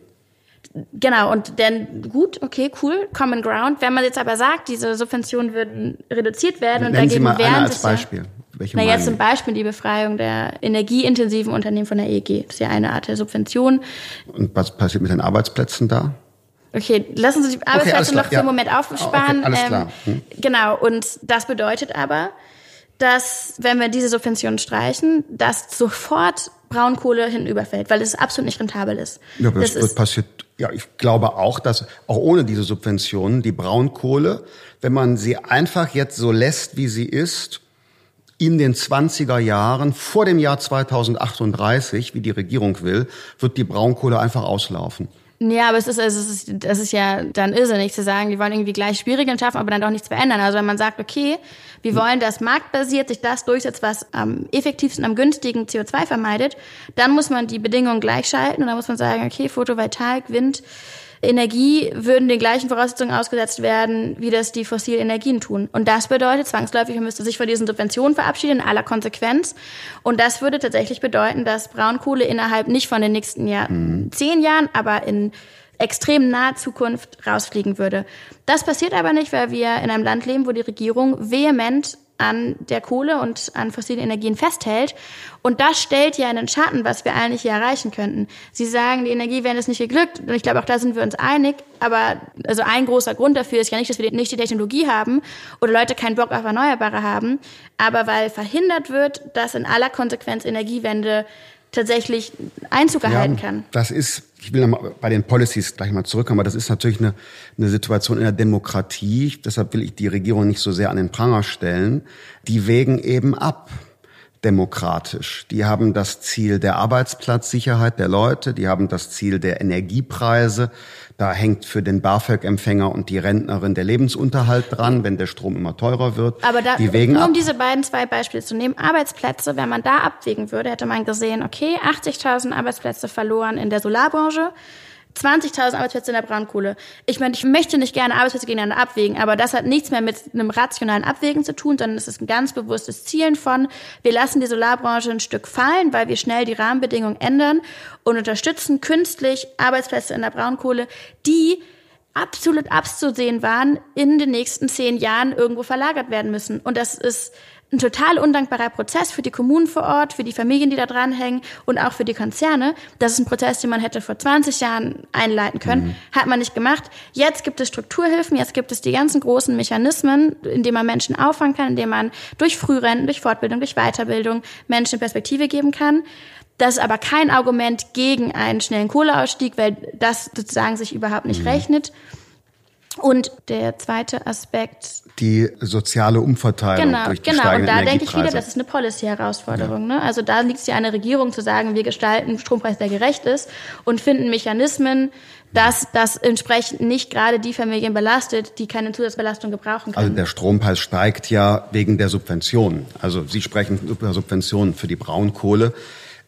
Speaker 2: Genau, und dann gut, okay, cool, Common Ground. Wenn man jetzt aber sagt, diese Subventionen würden reduziert werden
Speaker 1: Nennen und dagegen Sie mal wären als Beispiel.
Speaker 2: Welche na, jetzt zum Beispiel die Befreiung der energieintensiven Unternehmen von der EG. Das ist ja eine Art der Subvention.
Speaker 1: Und was passiert mit den Arbeitsplätzen da?
Speaker 2: Okay, lassen Sie die Arbeitsplätze okay, noch für ja. einen Moment aufsparen.
Speaker 1: Okay, alles klar.
Speaker 2: Hm. Genau, und das bedeutet aber, dass, wenn wir diese Subventionen streichen, dass sofort Braunkohle hinüberfällt, weil es absolut nicht rentabel ist.
Speaker 1: Ja, aber das, das passiert, ja, ich glaube auch, dass auch ohne diese Subventionen die Braunkohle, wenn man sie einfach jetzt so lässt, wie sie ist, in den 20er Jahren, vor dem Jahr 2038, wie die Regierung will, wird die Braunkohle einfach auslaufen.
Speaker 2: Ja, aber es ist, es ist, das ist ja dann irrsinnig zu sagen, wir wollen irgendwie gleich Schwierigkeiten schaffen, aber dann doch nichts verändern. Also wenn man sagt, okay, wir wollen, dass marktbasiert sich das durchsetzt, was am effektivsten, am günstigen CO2 vermeidet, dann muss man die Bedingungen gleichschalten und dann muss man sagen, okay, Photovoltaik, Wind, Energie würden den gleichen Voraussetzungen ausgesetzt werden, wie das die fossilen Energien tun. Und das bedeutet zwangsläufig, man müsste sich von diesen Subventionen verabschieden in aller Konsequenz. Und das würde tatsächlich bedeuten, dass Braunkohle innerhalb nicht von den nächsten Jahren, mhm. zehn Jahren, aber in extrem naher Zukunft rausfliegen würde. Das passiert aber nicht, weil wir in einem Land leben, wo die Regierung vehement an der Kohle und an fossilen Energien festhält. Und das stellt ja einen Schatten, was wir eigentlich hier erreichen könnten. Sie sagen, die Energiewende ist nicht geglückt. Und ich glaube, auch da sind wir uns einig. Aber also ein großer Grund dafür ist ja nicht, dass wir nicht die Technologie haben oder Leute keinen Bock auf Erneuerbare haben, aber weil verhindert wird, dass in aller Konsequenz Energiewende tatsächlich Einzug erhalten ja, kann.
Speaker 1: Das ist, ich will noch mal bei den Policies gleich mal zurückkommen, aber das ist natürlich eine, eine Situation in der Demokratie. Deshalb will ich die Regierung nicht so sehr an den Pranger stellen. Die wägen eben ab demokratisch. Die haben das Ziel der Arbeitsplatzsicherheit der Leute, die haben das Ziel der Energiepreise. Da hängt für den BAföG-Empfänger und die Rentnerin der Lebensunterhalt dran, wenn der Strom immer teurer wird.
Speaker 2: Aber da,
Speaker 1: die
Speaker 2: nur um diese beiden zwei Beispiele zu nehmen, Arbeitsplätze, wenn man da abwägen würde, hätte man gesehen, okay, 80.000 Arbeitsplätze verloren in der Solarbranche, 20.000 Arbeitsplätze in der Braunkohle. Ich meine, ich möchte nicht gerne Arbeitsplätze gegeneinander abwägen, aber das hat nichts mehr mit einem rationalen Abwägen zu tun, sondern es ist ein ganz bewusstes Zielen von, wir lassen die Solarbranche ein Stück fallen, weil wir schnell die Rahmenbedingungen ändern und unterstützen künstlich Arbeitsplätze in der Braunkohle, die absolut abzusehen waren, in den nächsten zehn Jahren irgendwo verlagert werden müssen. Und das ist ein total undankbarer Prozess für die Kommunen vor Ort, für die Familien, die da dranhängen und auch für die Konzerne. Das ist ein Prozess, den man hätte vor 20 Jahren einleiten können. Mhm. Hat man nicht gemacht. Jetzt gibt es Strukturhilfen, jetzt gibt es die ganzen großen Mechanismen, in denen man Menschen auffangen kann, in denen man durch Frührenten, durch Fortbildung, durch Weiterbildung Menschen Perspektive geben kann. Das ist aber kein Argument gegen einen schnellen Kohleausstieg, weil das sozusagen sich überhaupt nicht mhm. rechnet. Und der zweite Aspekt.
Speaker 1: Die soziale Umverteilung
Speaker 2: genau,
Speaker 1: durch die
Speaker 2: Genau, und da denke ich wieder, das ist eine Policy-Herausforderung. Ja. Ne? Also da liegt es ja an der Regierung zu sagen, wir gestalten einen Strompreis, der gerecht ist und finden Mechanismen, dass das entsprechend nicht gerade die Familien belastet, die keine Zusatzbelastung gebrauchen können.
Speaker 1: Also der Strompreis steigt ja wegen der Subventionen. Also Sie sprechen über Subventionen für die Braunkohle.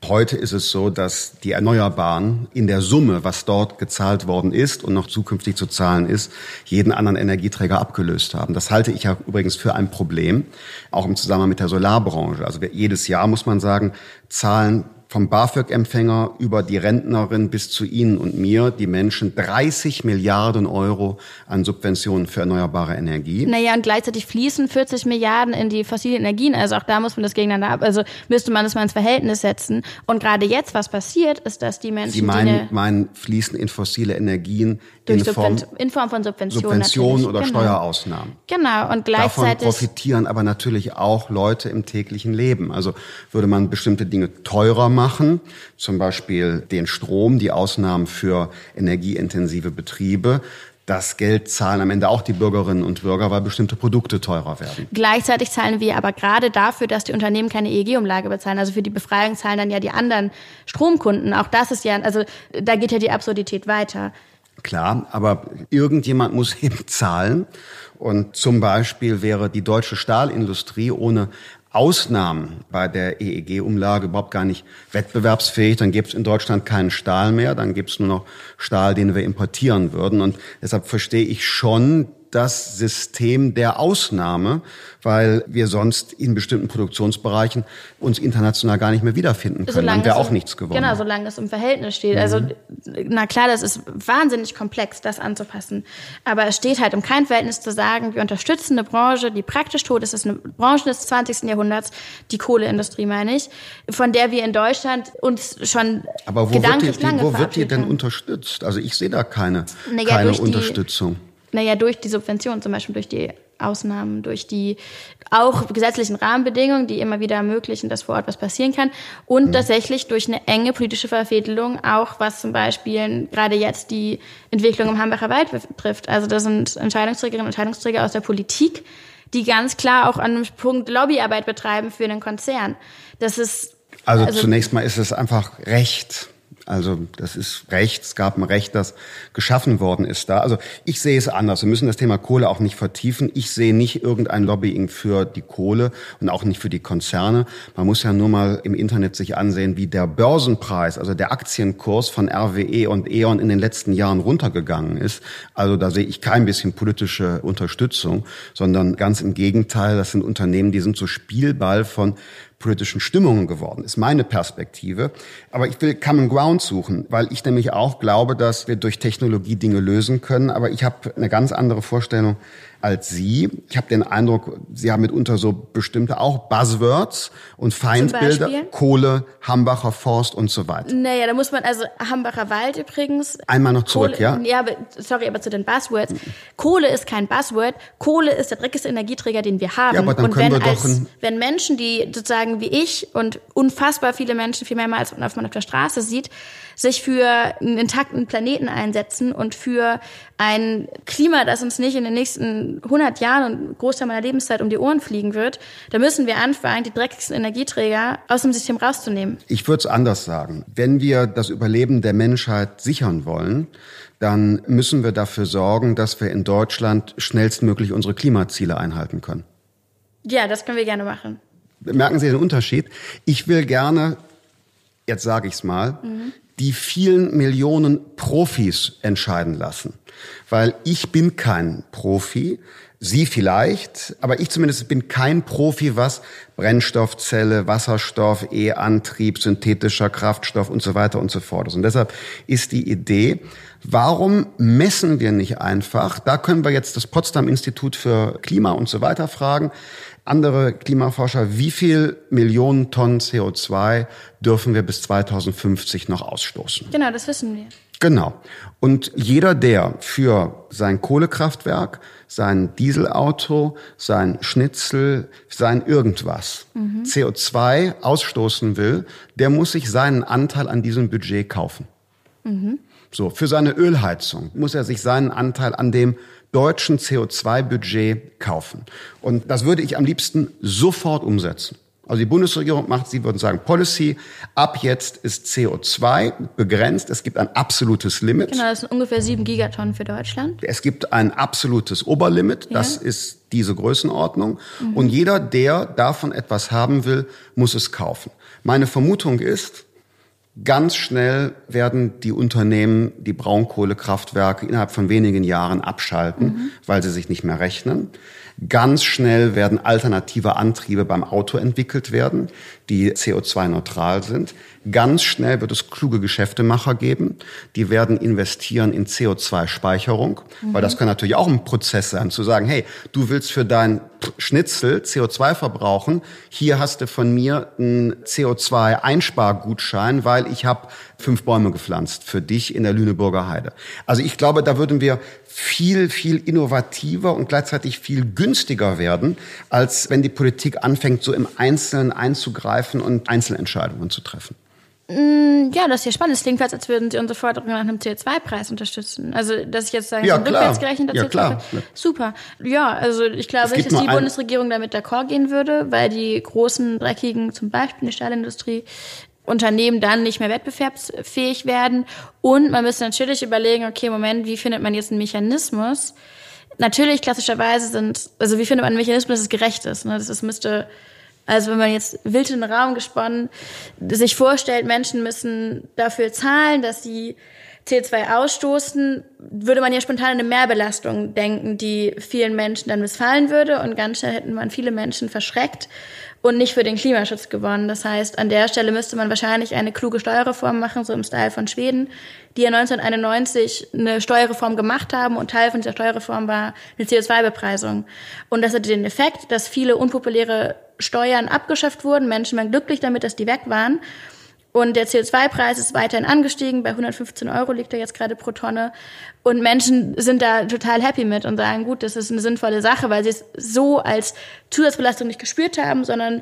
Speaker 1: Heute ist es so, dass die Erneuerbaren in der Summe, was dort gezahlt worden ist und noch zukünftig zu zahlen ist, jeden anderen Energieträger abgelöst haben. Das halte ich ja übrigens für ein Problem, auch im Zusammenhang mit der Solarbranche. Also jedes Jahr muss man sagen, zahlen vom BAföG-Empfänger über die Rentnerin bis zu Ihnen und mir, die Menschen 30 Milliarden Euro an Subventionen für erneuerbare Energie.
Speaker 2: Naja, und gleichzeitig fließen 40 Milliarden in die fossilen Energien. Also auch da muss man das gegeneinander ab, also müsste man das mal ins Verhältnis setzen. Und gerade jetzt, was passiert, ist, dass die Menschen.
Speaker 1: Sie meinen, meinen fließen in fossile Energien
Speaker 2: in Form, in Form von Subventionen.
Speaker 1: Subventionen oder genau. Steuerausnahmen.
Speaker 2: Genau, und gleichzeitig.
Speaker 1: Davon profitieren aber natürlich auch Leute im täglichen Leben. Also würde man bestimmte Dinge teurer machen, machen, zum Beispiel den Strom, die Ausnahmen für energieintensive Betriebe. Das Geld zahlen am Ende auch die Bürgerinnen und Bürger, weil bestimmte Produkte teurer werden.
Speaker 2: Gleichzeitig zahlen wir aber gerade dafür, dass die Unternehmen keine EEG-Umlage bezahlen. Also für die Befreiung zahlen dann ja die anderen Stromkunden. Auch das ist ja, also da geht ja die Absurdität weiter.
Speaker 1: Klar, aber irgendjemand muss eben zahlen. Und zum Beispiel wäre die deutsche Stahlindustrie ohne Ausnahmen bei der EEG-Umlage überhaupt gar nicht wettbewerbsfähig. Dann gäbe es in Deutschland keinen Stahl mehr, dann gäbe es nur noch Stahl, den wir importieren würden. Und deshalb verstehe ich schon das System der Ausnahme, weil wir sonst in bestimmten Produktionsbereichen uns international gar nicht mehr wiederfinden können. Solange Dann wäre auch nichts gewonnen.
Speaker 2: Genau, solange es im Verhältnis steht. Also, mhm. Also, na klar, das ist wahnsinnig komplex, das anzupassen. Aber es steht halt im kein Verhältnis zu sagen, wir unterstützen eine Branche, die praktisch tot ist. Das ist eine Branche des 20. Jahrhunderts, die Kohleindustrie meine ich, von der wir in Deutschland uns schon
Speaker 1: Aber wo
Speaker 2: gedanklich
Speaker 1: wird die,
Speaker 2: lange
Speaker 1: wo wird die denn unterstützt? Also ich sehe da keine, naja, keine Unterstützung.
Speaker 2: Die, naja, durch die Subvention, zum Beispiel durch die Ausnahmen, durch die auch gesetzlichen Rahmenbedingungen, die immer wieder ermöglichen, dass vor Ort was passieren kann und mhm. tatsächlich durch eine enge politische Verfedelung, auch was zum Beispiel gerade jetzt die Entwicklung im Hambacher Wald betrifft. Also das sind Entscheidungsträgerinnen und Entscheidungsträger aus der Politik, die ganz klar auch an einem Punkt Lobbyarbeit betreiben für einen Konzern. Das ist
Speaker 1: also, also zunächst mal ist es einfach Recht also das ist Recht, es gab ein Recht, das geschaffen worden ist da. Also ich sehe es anders. Wir müssen das Thema Kohle auch nicht vertiefen. Ich sehe nicht irgendein Lobbying für die Kohle und auch nicht für die Konzerne. Man muss ja nur mal im Internet sich ansehen, wie der Börsenpreis, also der Aktienkurs von RWE und E.ON in den letzten Jahren runtergegangen ist. Also da sehe ich kein bisschen politische Unterstützung, sondern ganz im Gegenteil, das sind Unternehmen, die sind so Spielball von politischen Stimmungen geworden, ist meine Perspektive. Aber ich will Common Ground suchen, weil ich nämlich auch glaube, dass wir durch Technologie Dinge lösen können. Aber ich habe eine ganz andere Vorstellung, als Sie. Ich habe den Eindruck, Sie haben mitunter so bestimmte auch Buzzwords und Feindbilder. Kohle, Hambacher Forst und so weiter.
Speaker 2: Naja, da muss man, also Hambacher Wald übrigens.
Speaker 1: Einmal noch zurück,
Speaker 2: Kohle,
Speaker 1: ja?
Speaker 2: Ja, aber, sorry, aber zu den Buzzwords. Kohle ist kein Buzzword. Kohle ist der dreckigste Energieträger, den wir haben.
Speaker 1: Ja, aber dann
Speaker 2: und
Speaker 1: können
Speaker 2: wenn,
Speaker 1: wir
Speaker 2: als,
Speaker 1: doch
Speaker 2: wenn Menschen, die sozusagen wie ich und unfassbar viele Menschen, viel mehr als man auf der Straße sieht, sich für einen intakten Planeten einsetzen und für ein Klima, das uns nicht in den nächsten 100 Jahren und Großteil meiner Lebenszeit um die Ohren fliegen wird, da müssen wir anfangen, die dreckigsten Energieträger aus dem System rauszunehmen.
Speaker 1: Ich würde es anders sagen. Wenn wir das Überleben der Menschheit sichern wollen, dann müssen wir dafür sorgen, dass wir in Deutschland schnellstmöglich unsere Klimaziele einhalten können.
Speaker 2: Ja, das können wir gerne machen.
Speaker 1: Merken Sie den Unterschied? Ich will gerne, jetzt sage ich es mal, mhm die vielen Millionen Profis entscheiden lassen. weil ich bin kein Profi. Sie vielleicht, aber ich zumindest bin kein Profi, was Brennstoffzelle, Wasserstoff, E-Antrieb, synthetischer Kraftstoff und so weiter und so fort ist. Und deshalb ist die Idee, warum messen wir nicht einfach, da können wir jetzt das Potsdam Institut für Klima und so weiter fragen, andere Klimaforscher, wie viel Millionen Tonnen CO2 dürfen wir bis 2050 noch ausstoßen?
Speaker 2: Genau, das wissen wir.
Speaker 1: Genau. Und jeder, der für sein Kohlekraftwerk, sein Dieselauto, sein Schnitzel, sein irgendwas mhm. CO2 ausstoßen will, der muss sich seinen Anteil an diesem Budget kaufen. Mhm. So, für seine Ölheizung muss er sich seinen Anteil an dem deutschen CO2-Budget kaufen. Und das würde ich am liebsten sofort umsetzen. Also die Bundesregierung macht, Sie würden sagen, Policy. Ab jetzt ist CO2 begrenzt. Es gibt ein absolutes Limit.
Speaker 2: Genau, das sind ungefähr sieben Gigatonnen für Deutschland.
Speaker 1: Es gibt ein absolutes Oberlimit. Ja. Das ist diese Größenordnung. Mhm. Und jeder, der davon etwas haben will, muss es kaufen. Meine Vermutung ist, Ganz schnell werden die Unternehmen die Braunkohlekraftwerke innerhalb von wenigen Jahren abschalten, mhm. weil sie sich nicht mehr rechnen. Ganz schnell werden alternative Antriebe beim Auto entwickelt werden, die CO2-neutral sind. Ganz schnell wird es kluge Geschäftemacher geben, die werden investieren in CO2-Speicherung, mhm. weil das kann natürlich auch ein Prozess sein, zu sagen, hey, du willst für dein Schnitzel CO2 verbrauchen, hier hast du von mir einen CO2-Einspargutschein, weil ich habe fünf Bäume gepflanzt für dich in der Lüneburger Heide. Also ich glaube, da würden wir viel, viel innovativer und gleichzeitig viel günstiger werden, als wenn die Politik anfängt, so im Einzelnen einzugreifen und Einzelentscheidungen zu treffen.
Speaker 2: Mm, ja, das ist ja spannend. Es klingt fast, als würden Sie unsere Forderung nach einem CO2-Preis unterstützen. Also, dass ich jetzt sage,
Speaker 1: ja, rückwärts
Speaker 2: gerechnet
Speaker 1: ja, klar.
Speaker 2: Super. Ja, also ich glaube nicht, dass die Bundesregierung damit d'accord gehen würde, weil die großen, dreckigen, zum Beispiel die Stahlindustrie, Unternehmen dann nicht mehr wettbewerbsfähig werden. Und man müsste natürlich überlegen, okay, Moment, wie findet man jetzt einen Mechanismus? Natürlich, klassischerweise sind, also wie findet man einen Mechanismus, dass es gerecht ist? Ne? Das, das müsste, also wenn man jetzt wild in den Raum gesponnen sich vorstellt, Menschen müssen dafür zahlen, dass sie CO2 ausstoßen, würde man ja spontan an eine Mehrbelastung denken, die vielen Menschen dann missfallen würde und ganz schnell hätten man viele Menschen verschreckt und nicht für den Klimaschutz gewonnen. Das heißt, an der Stelle müsste man wahrscheinlich eine kluge Steuerreform machen, so im Style von Schweden, die ja 1991 eine Steuerreform gemacht haben und Teil von dieser Steuerreform war eine CO2-Bepreisung. Und das hatte den Effekt, dass viele unpopuläre Steuern abgeschafft wurden. Menschen waren glücklich damit, dass die weg waren. Und der CO2-Preis ist weiterhin angestiegen. Bei 115 Euro liegt er jetzt gerade pro Tonne. Und Menschen sind da total happy mit und sagen, gut, das ist eine sinnvolle Sache, weil sie es so als Zusatzbelastung nicht gespürt haben, sondern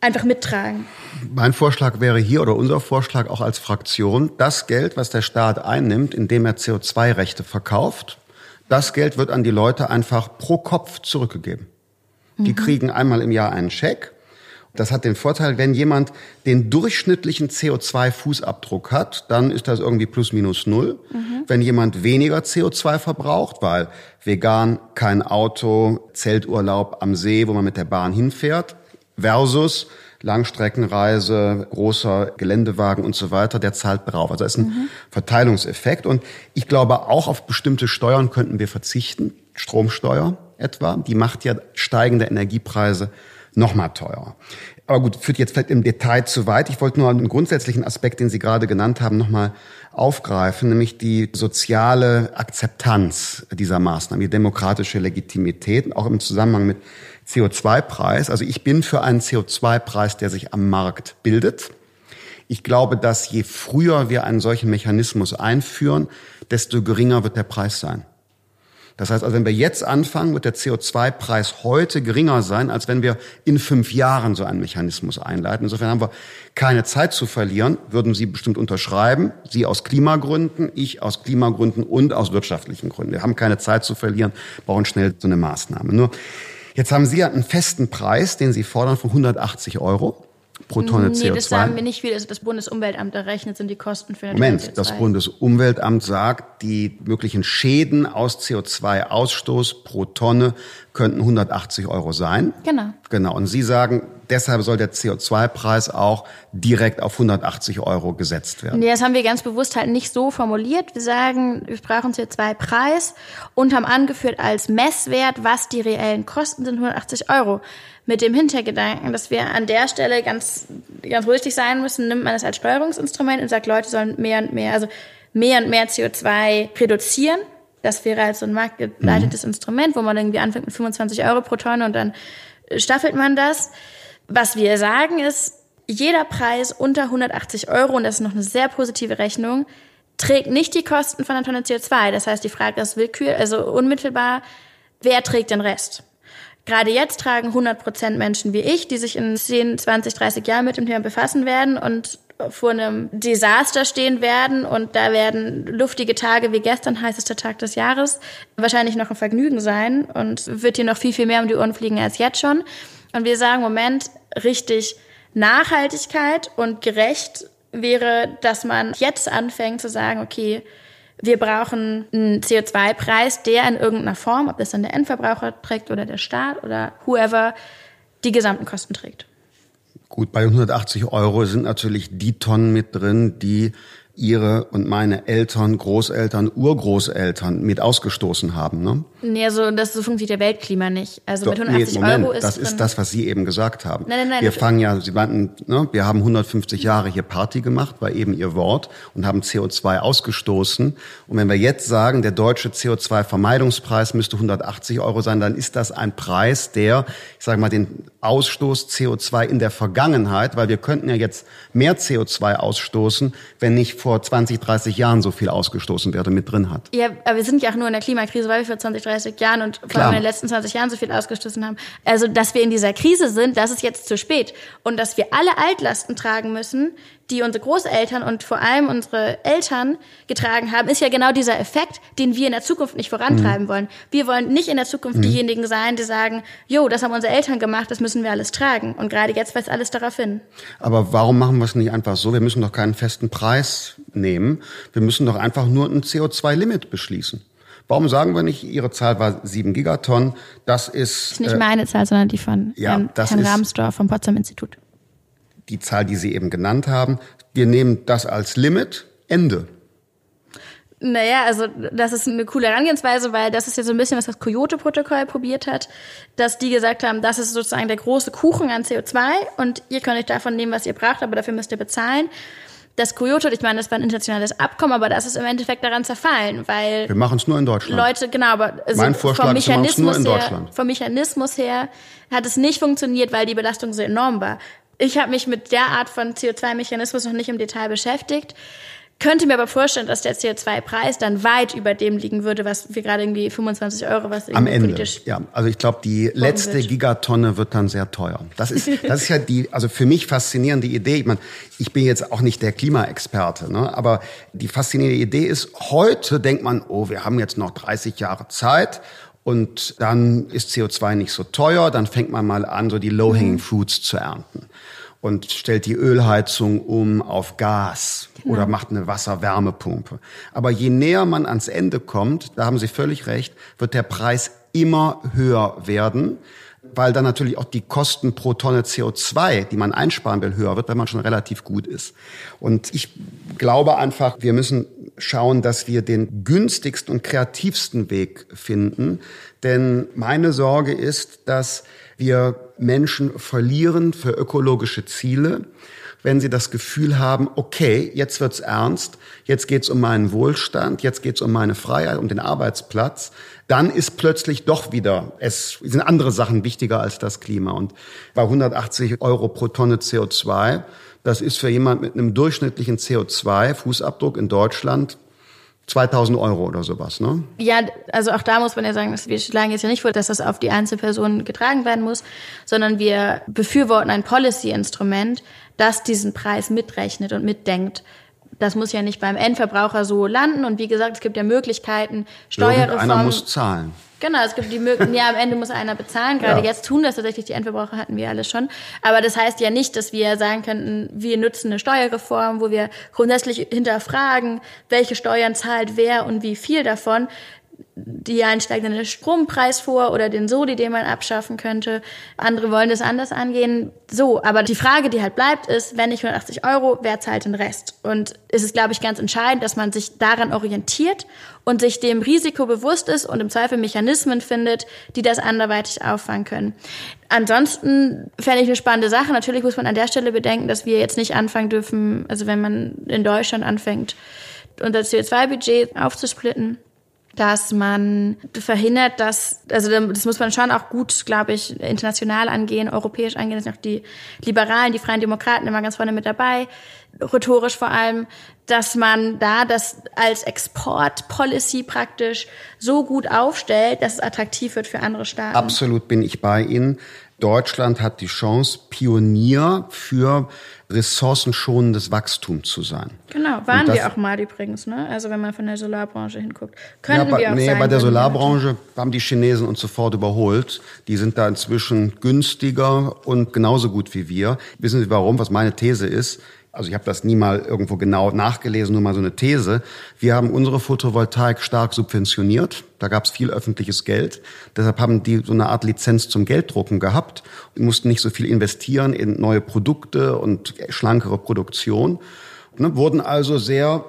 Speaker 2: einfach mittragen.
Speaker 1: Mein Vorschlag wäre hier oder unser Vorschlag auch als Fraktion, das Geld, was der Staat einnimmt, indem er CO2-Rechte verkauft, das Geld wird an die Leute einfach pro Kopf zurückgegeben. Die mhm. kriegen einmal im Jahr einen Scheck das hat den Vorteil, wenn jemand den durchschnittlichen CO2-Fußabdruck hat, dann ist das irgendwie plus minus null. Mhm. Wenn jemand weniger CO2 verbraucht, weil vegan, kein Auto, Zelturlaub am See, wo man mit der Bahn hinfährt, versus Langstreckenreise, großer Geländewagen und so weiter, der zahlt drauf. Also es ist ein mhm. Verteilungseffekt. Und ich glaube, auch auf bestimmte Steuern könnten wir verzichten. Stromsteuer etwa, die macht ja steigende Energiepreise noch mal teurer. Aber gut, führt jetzt vielleicht im Detail zu weit. Ich wollte nur einen grundsätzlichen Aspekt, den Sie gerade genannt haben, noch mal aufgreifen, nämlich die soziale Akzeptanz dieser Maßnahmen, die demokratische Legitimität, auch im Zusammenhang mit CO2-Preis. Also ich bin für einen CO2-Preis, der sich am Markt bildet. Ich glaube, dass je früher wir einen solchen Mechanismus einführen, desto geringer wird der Preis sein. Das heißt also, wenn wir jetzt anfangen, wird der CO2-Preis heute geringer sein, als wenn wir in fünf Jahren so einen Mechanismus einleiten. Insofern haben wir keine Zeit zu verlieren, würden Sie bestimmt unterschreiben. Sie aus Klimagründen, ich aus Klimagründen und aus wirtschaftlichen Gründen. Wir haben keine Zeit zu verlieren, brauchen schnell so eine Maßnahme. Nur, jetzt haben Sie einen festen Preis, den Sie fordern von 180 Euro pro Tonne nee, CO2. Nee,
Speaker 2: das sagen wir nicht viel. Also das Bundesumweltamt errechnet sind die Kosten für
Speaker 1: den Moment, CO2. das Bundesumweltamt sagt, die möglichen Schäden aus CO2-Ausstoß pro Tonne könnten 180 Euro sein.
Speaker 2: Genau.
Speaker 1: Genau. Und Sie sagen, deshalb soll der CO2-Preis auch direkt auf 180 Euro gesetzt werden.
Speaker 2: Nee, das haben wir ganz bewusst halt nicht so formuliert. Wir sagen, wir brauchen CO2-Preis und haben angeführt als Messwert, was die reellen Kosten sind, 180 Euro. Mit dem Hintergedanken, dass wir an der Stelle ganz, ganz richtig sein müssen, nimmt man das als Steuerungsinstrument und sagt, Leute sollen mehr und mehr, also mehr und mehr CO2 reduzieren. Das wäre halt so ein marktgeleitetes mhm. Instrument, wo man irgendwie anfängt mit 25 Euro pro Tonne und dann staffelt man das. Was wir sagen ist, jeder Preis unter 180 Euro, und das ist noch eine sehr positive Rechnung, trägt nicht die Kosten von einer Tonne CO2. Das heißt, die Frage ist willkür, also unmittelbar, wer trägt den Rest? Gerade jetzt tragen 100 Prozent Menschen wie ich, die sich in 10, 20, 30 Jahren mit dem Thema befassen werden und vor einem Desaster stehen werden und da werden luftige Tage wie gestern, heißester Tag des Jahres, wahrscheinlich noch ein Vergnügen sein und wird hier noch viel, viel mehr um die Ohren fliegen als jetzt schon. Und wir sagen, Moment, richtig Nachhaltigkeit und gerecht wäre, dass man jetzt anfängt zu sagen, okay, wir brauchen einen CO2-Preis, der in irgendeiner Form, ob das dann der Endverbraucher trägt oder der Staat oder whoever, die gesamten Kosten trägt.
Speaker 1: Gut, bei 180 Euro sind natürlich die Tonnen mit drin, die ihre und meine Eltern, Großeltern, Urgroßeltern mit ausgestoßen haben. Ne?
Speaker 2: Nee, also das so funktioniert der Weltklima nicht. Also Doch, mit 180
Speaker 1: nee, Moment,
Speaker 2: Euro ist
Speaker 1: das ist das, was Sie eben gesagt haben. Nein, nein, nein. Wir fangen ja, Sie meinten, ne, wir haben 150 Jahre hier Party gemacht, war eben Ihr Wort und haben CO2 ausgestoßen. Und wenn wir jetzt sagen, der deutsche CO2-Vermeidungspreis müsste 180 Euro sein, dann ist das ein Preis, der, ich sage mal, den Ausstoß CO2 in der Vergangenheit, weil wir könnten ja jetzt mehr CO2 ausstoßen, wenn nicht vor 20, 30 Jahren so viel ausgestoßen werde, mit drin hat.
Speaker 2: Ja, aber wir sind ja auch nur in der Klimakrise, weil wir vor 20, 30 Jahren und vor allem in den letzten 20 Jahren so viel ausgestoßen haben. Also, dass wir in dieser Krise sind, das ist jetzt zu spät. Und dass wir alle Altlasten tragen müssen, die unsere Großeltern und vor allem unsere Eltern getragen haben, ist ja genau dieser Effekt, den wir in der Zukunft nicht vorantreiben mhm. wollen. Wir wollen nicht in der Zukunft mhm. diejenigen sein, die sagen, jo, das haben unsere Eltern gemacht, das müssen wir alles tragen. Und gerade jetzt weist alles darauf hin.
Speaker 1: Aber warum machen wir es nicht einfach so? Wir müssen doch keinen festen Preis nehmen. Wir müssen doch einfach nur ein CO2-Limit beschließen. Warum sagen wir nicht, Ihre Zahl war sieben Gigatonnen? Das ist.
Speaker 2: Das ist nicht äh, meine Zahl, sondern die von ja, Herrn, Herrn Rahmsdorf vom Potsdam Institut
Speaker 1: die Zahl, die Sie eben genannt haben. Wir nehmen das als Limit. Ende.
Speaker 2: Naja, also das ist eine coole Herangehensweise, weil das ist ja so ein bisschen, was das Kyoto-Protokoll probiert hat, dass die gesagt haben, das ist sozusagen der große Kuchen an CO2 und ihr könnt euch davon nehmen, was ihr braucht, aber dafür müsst ihr bezahlen. Das Kyoto, ich meine, das war ein internationales Abkommen, aber das ist im Endeffekt daran zerfallen, weil
Speaker 1: wir machen es nur in Deutschland.
Speaker 2: Leute, genau, aber
Speaker 1: also mein Vorschlag vom Mechanismus ist, wir nur in Deutschland.
Speaker 2: Her, vom Mechanismus her hat es nicht funktioniert, weil die Belastung so enorm war. Ich habe mich mit der Art von CO2-Mechanismus noch nicht im Detail beschäftigt. Könnte mir aber vorstellen, dass der CO2-Preis dann weit über dem liegen würde, was wir gerade irgendwie 25 Euro, was
Speaker 1: am Ende. Politisch ja, also ich glaube, die letzte wird. Gigatonne wird dann sehr teuer. Das ist, das ist ja die, also für mich faszinierende Idee. Ich meine, ich bin jetzt auch nicht der Klimaexperte, ne? aber die faszinierende Idee ist, heute denkt man, oh, wir haben jetzt noch 30 Jahre Zeit und dann ist CO2 nicht so teuer, dann fängt man mal an, so die low-hanging mhm. fruits zu ernten und stellt die Ölheizung um auf Gas genau. oder macht eine Wasserwärmepumpe. Aber je näher man ans Ende kommt, da haben Sie völlig recht, wird der Preis immer höher werden, weil dann natürlich auch die Kosten pro Tonne CO2, die man einsparen will, höher wird, wenn man schon relativ gut ist. Und ich glaube einfach, wir müssen schauen, dass wir den günstigsten und kreativsten Weg finden. Denn meine Sorge ist, dass wir Menschen verlieren für ökologische Ziele, wenn sie das Gefühl haben, okay, jetzt wird's ernst, jetzt geht's um meinen Wohlstand, jetzt geht's um meine Freiheit, um den Arbeitsplatz, dann ist plötzlich doch wieder, es sind andere Sachen wichtiger als das Klima. Und bei 180 Euro pro Tonne CO2, das ist für jemand mit einem durchschnittlichen CO2-Fußabdruck in Deutschland 2000 Euro oder sowas, ne?
Speaker 2: Ja, also auch da muss man ja sagen, dass wir schlagen jetzt ja nicht vor, dass das auf die Einzelperson getragen werden muss, sondern wir befürworten ein Policy-Instrument, das diesen Preis mitrechnet und mitdenkt. Das muss ja nicht beim Endverbraucher so landen. Und wie gesagt, es gibt ja Möglichkeiten, Steuerreformen.
Speaker 1: Einer muss zahlen.
Speaker 2: Genau, es gibt die Möglichkeit, ja, am Ende muss einer bezahlen. Gerade ja. jetzt tun das tatsächlich die Endverbraucher, hatten wir alle schon. Aber das heißt ja nicht, dass wir sagen könnten, wir nutzen eine Steuerreform, wo wir grundsätzlich hinterfragen, welche Steuern zahlt wer und wie viel davon. die einsteigenden Strompreis vor oder den Soli, den man abschaffen könnte. Andere wollen das anders angehen. So, aber die Frage, die halt bleibt, ist, wenn nicht 180 Euro, wer zahlt den Rest? Und es ist, glaube ich, ganz entscheidend, dass man sich daran orientiert und sich dem Risiko bewusst ist und im Zweifel Mechanismen findet, die das anderweitig auffangen können. Ansonsten fände ich eine spannende Sache. Natürlich muss man an der Stelle bedenken, dass wir jetzt nicht anfangen dürfen, also wenn man in Deutschland anfängt, unser CO2-Budget aufzusplitten, dass man verhindert, dass, also das muss man schon auch gut, glaube ich, international angehen, europäisch angehen, das sind auch die Liberalen, die Freien Demokraten immer ganz vorne mit dabei, rhetorisch vor allem, dass man da das als Export-Policy praktisch so gut aufstellt, dass es attraktiv wird für andere Staaten.
Speaker 1: Absolut bin ich bei Ihnen. Deutschland hat die Chance, Pionier für ressourcenschonendes Wachstum zu sein.
Speaker 2: Genau, waren das, wir auch mal übrigens, ne? Also wenn man von der Solarbranche hinguckt. Können
Speaker 1: ja,
Speaker 2: wir auch
Speaker 1: nee,
Speaker 2: sein,
Speaker 1: bei der Solarbranche haben die Chinesen uns sofort überholt. Die sind da inzwischen günstiger und genauso gut wie wir. Wissen Sie warum? Was meine These ist? Also ich habe das nie mal irgendwo genau nachgelesen, nur mal so eine These. Wir haben unsere Photovoltaik stark subventioniert. Da gab es viel öffentliches Geld. Deshalb haben die so eine Art Lizenz zum Gelddrucken gehabt und mussten nicht so viel investieren in neue Produkte und schlankere Produktion. Ne, wurden also sehr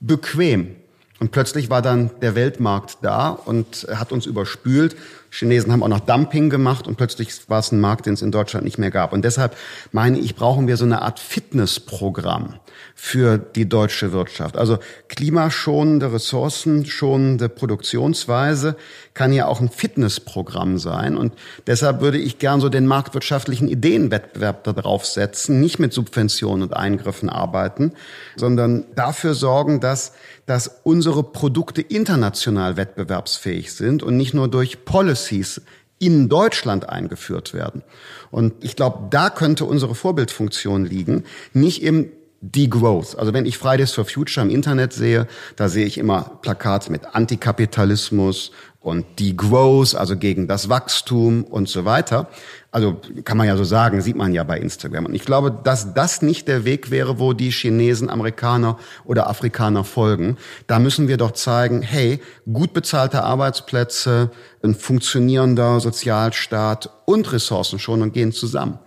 Speaker 1: bequem. Und plötzlich war dann der Weltmarkt da und hat uns überspült. Chinesen haben auch noch Dumping gemacht und plötzlich war es ein Markt, den es in Deutschland nicht mehr gab. Und deshalb meine ich, brauchen wir so eine Art Fitnessprogramm für die deutsche Wirtschaft. Also klimaschonende, ressourcenschonende Produktionsweise kann ja auch ein Fitnessprogramm sein. Und deshalb würde ich gern so den marktwirtschaftlichen Ideenwettbewerb darauf setzen, nicht mit Subventionen und Eingriffen arbeiten, sondern dafür sorgen, dass dass unsere Produkte international wettbewerbsfähig sind und nicht nur durch Policies in Deutschland eingeführt werden. Und ich glaube, da könnte unsere Vorbildfunktion liegen, nicht im Degrowth. Also wenn ich Fridays for Future im Internet sehe, da sehe ich immer Plakate mit Antikapitalismus und Degrowth, also gegen das Wachstum und so weiter. Also kann man ja so sagen, sieht man ja bei Instagram. Und ich glaube, dass das nicht der Weg wäre, wo die Chinesen, Amerikaner oder Afrikaner folgen. Da müssen wir doch zeigen, hey, gut bezahlte Arbeitsplätze, ein funktionierender Sozialstaat und Ressourcen schon und gehen zusammen.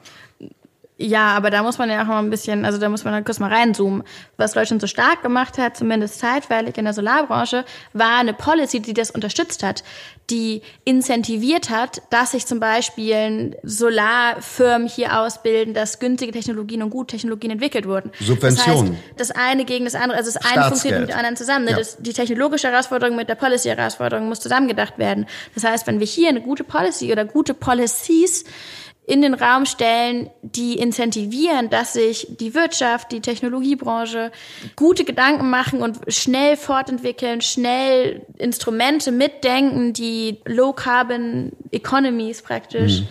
Speaker 2: Ja, aber da muss man ja auch mal ein bisschen, also da muss man dann kurz mal reinzoomen. Was Deutschland so stark gemacht hat, zumindest zeitweilig in der Solarbranche, war eine Policy, die das unterstützt hat, die incentiviert hat, dass sich zum Beispiel Solarfirmen hier ausbilden, dass günstige Technologien und gute Technologien entwickelt wurden.
Speaker 1: Subventionen.
Speaker 2: Das, heißt, das eine gegen das andere, also das eine funktioniert mit dem anderen zusammen. Ne? Ja. Das, die technologische Herausforderung mit der Policy-Herausforderung muss zusammengedacht werden. Das heißt, wenn wir hier eine gute Policy oder gute Policies in den Raum stellen, die incentivieren, dass sich die Wirtschaft, die Technologiebranche gute Gedanken machen und schnell fortentwickeln, schnell Instrumente mitdenken, die Low Carbon Economies praktisch mhm.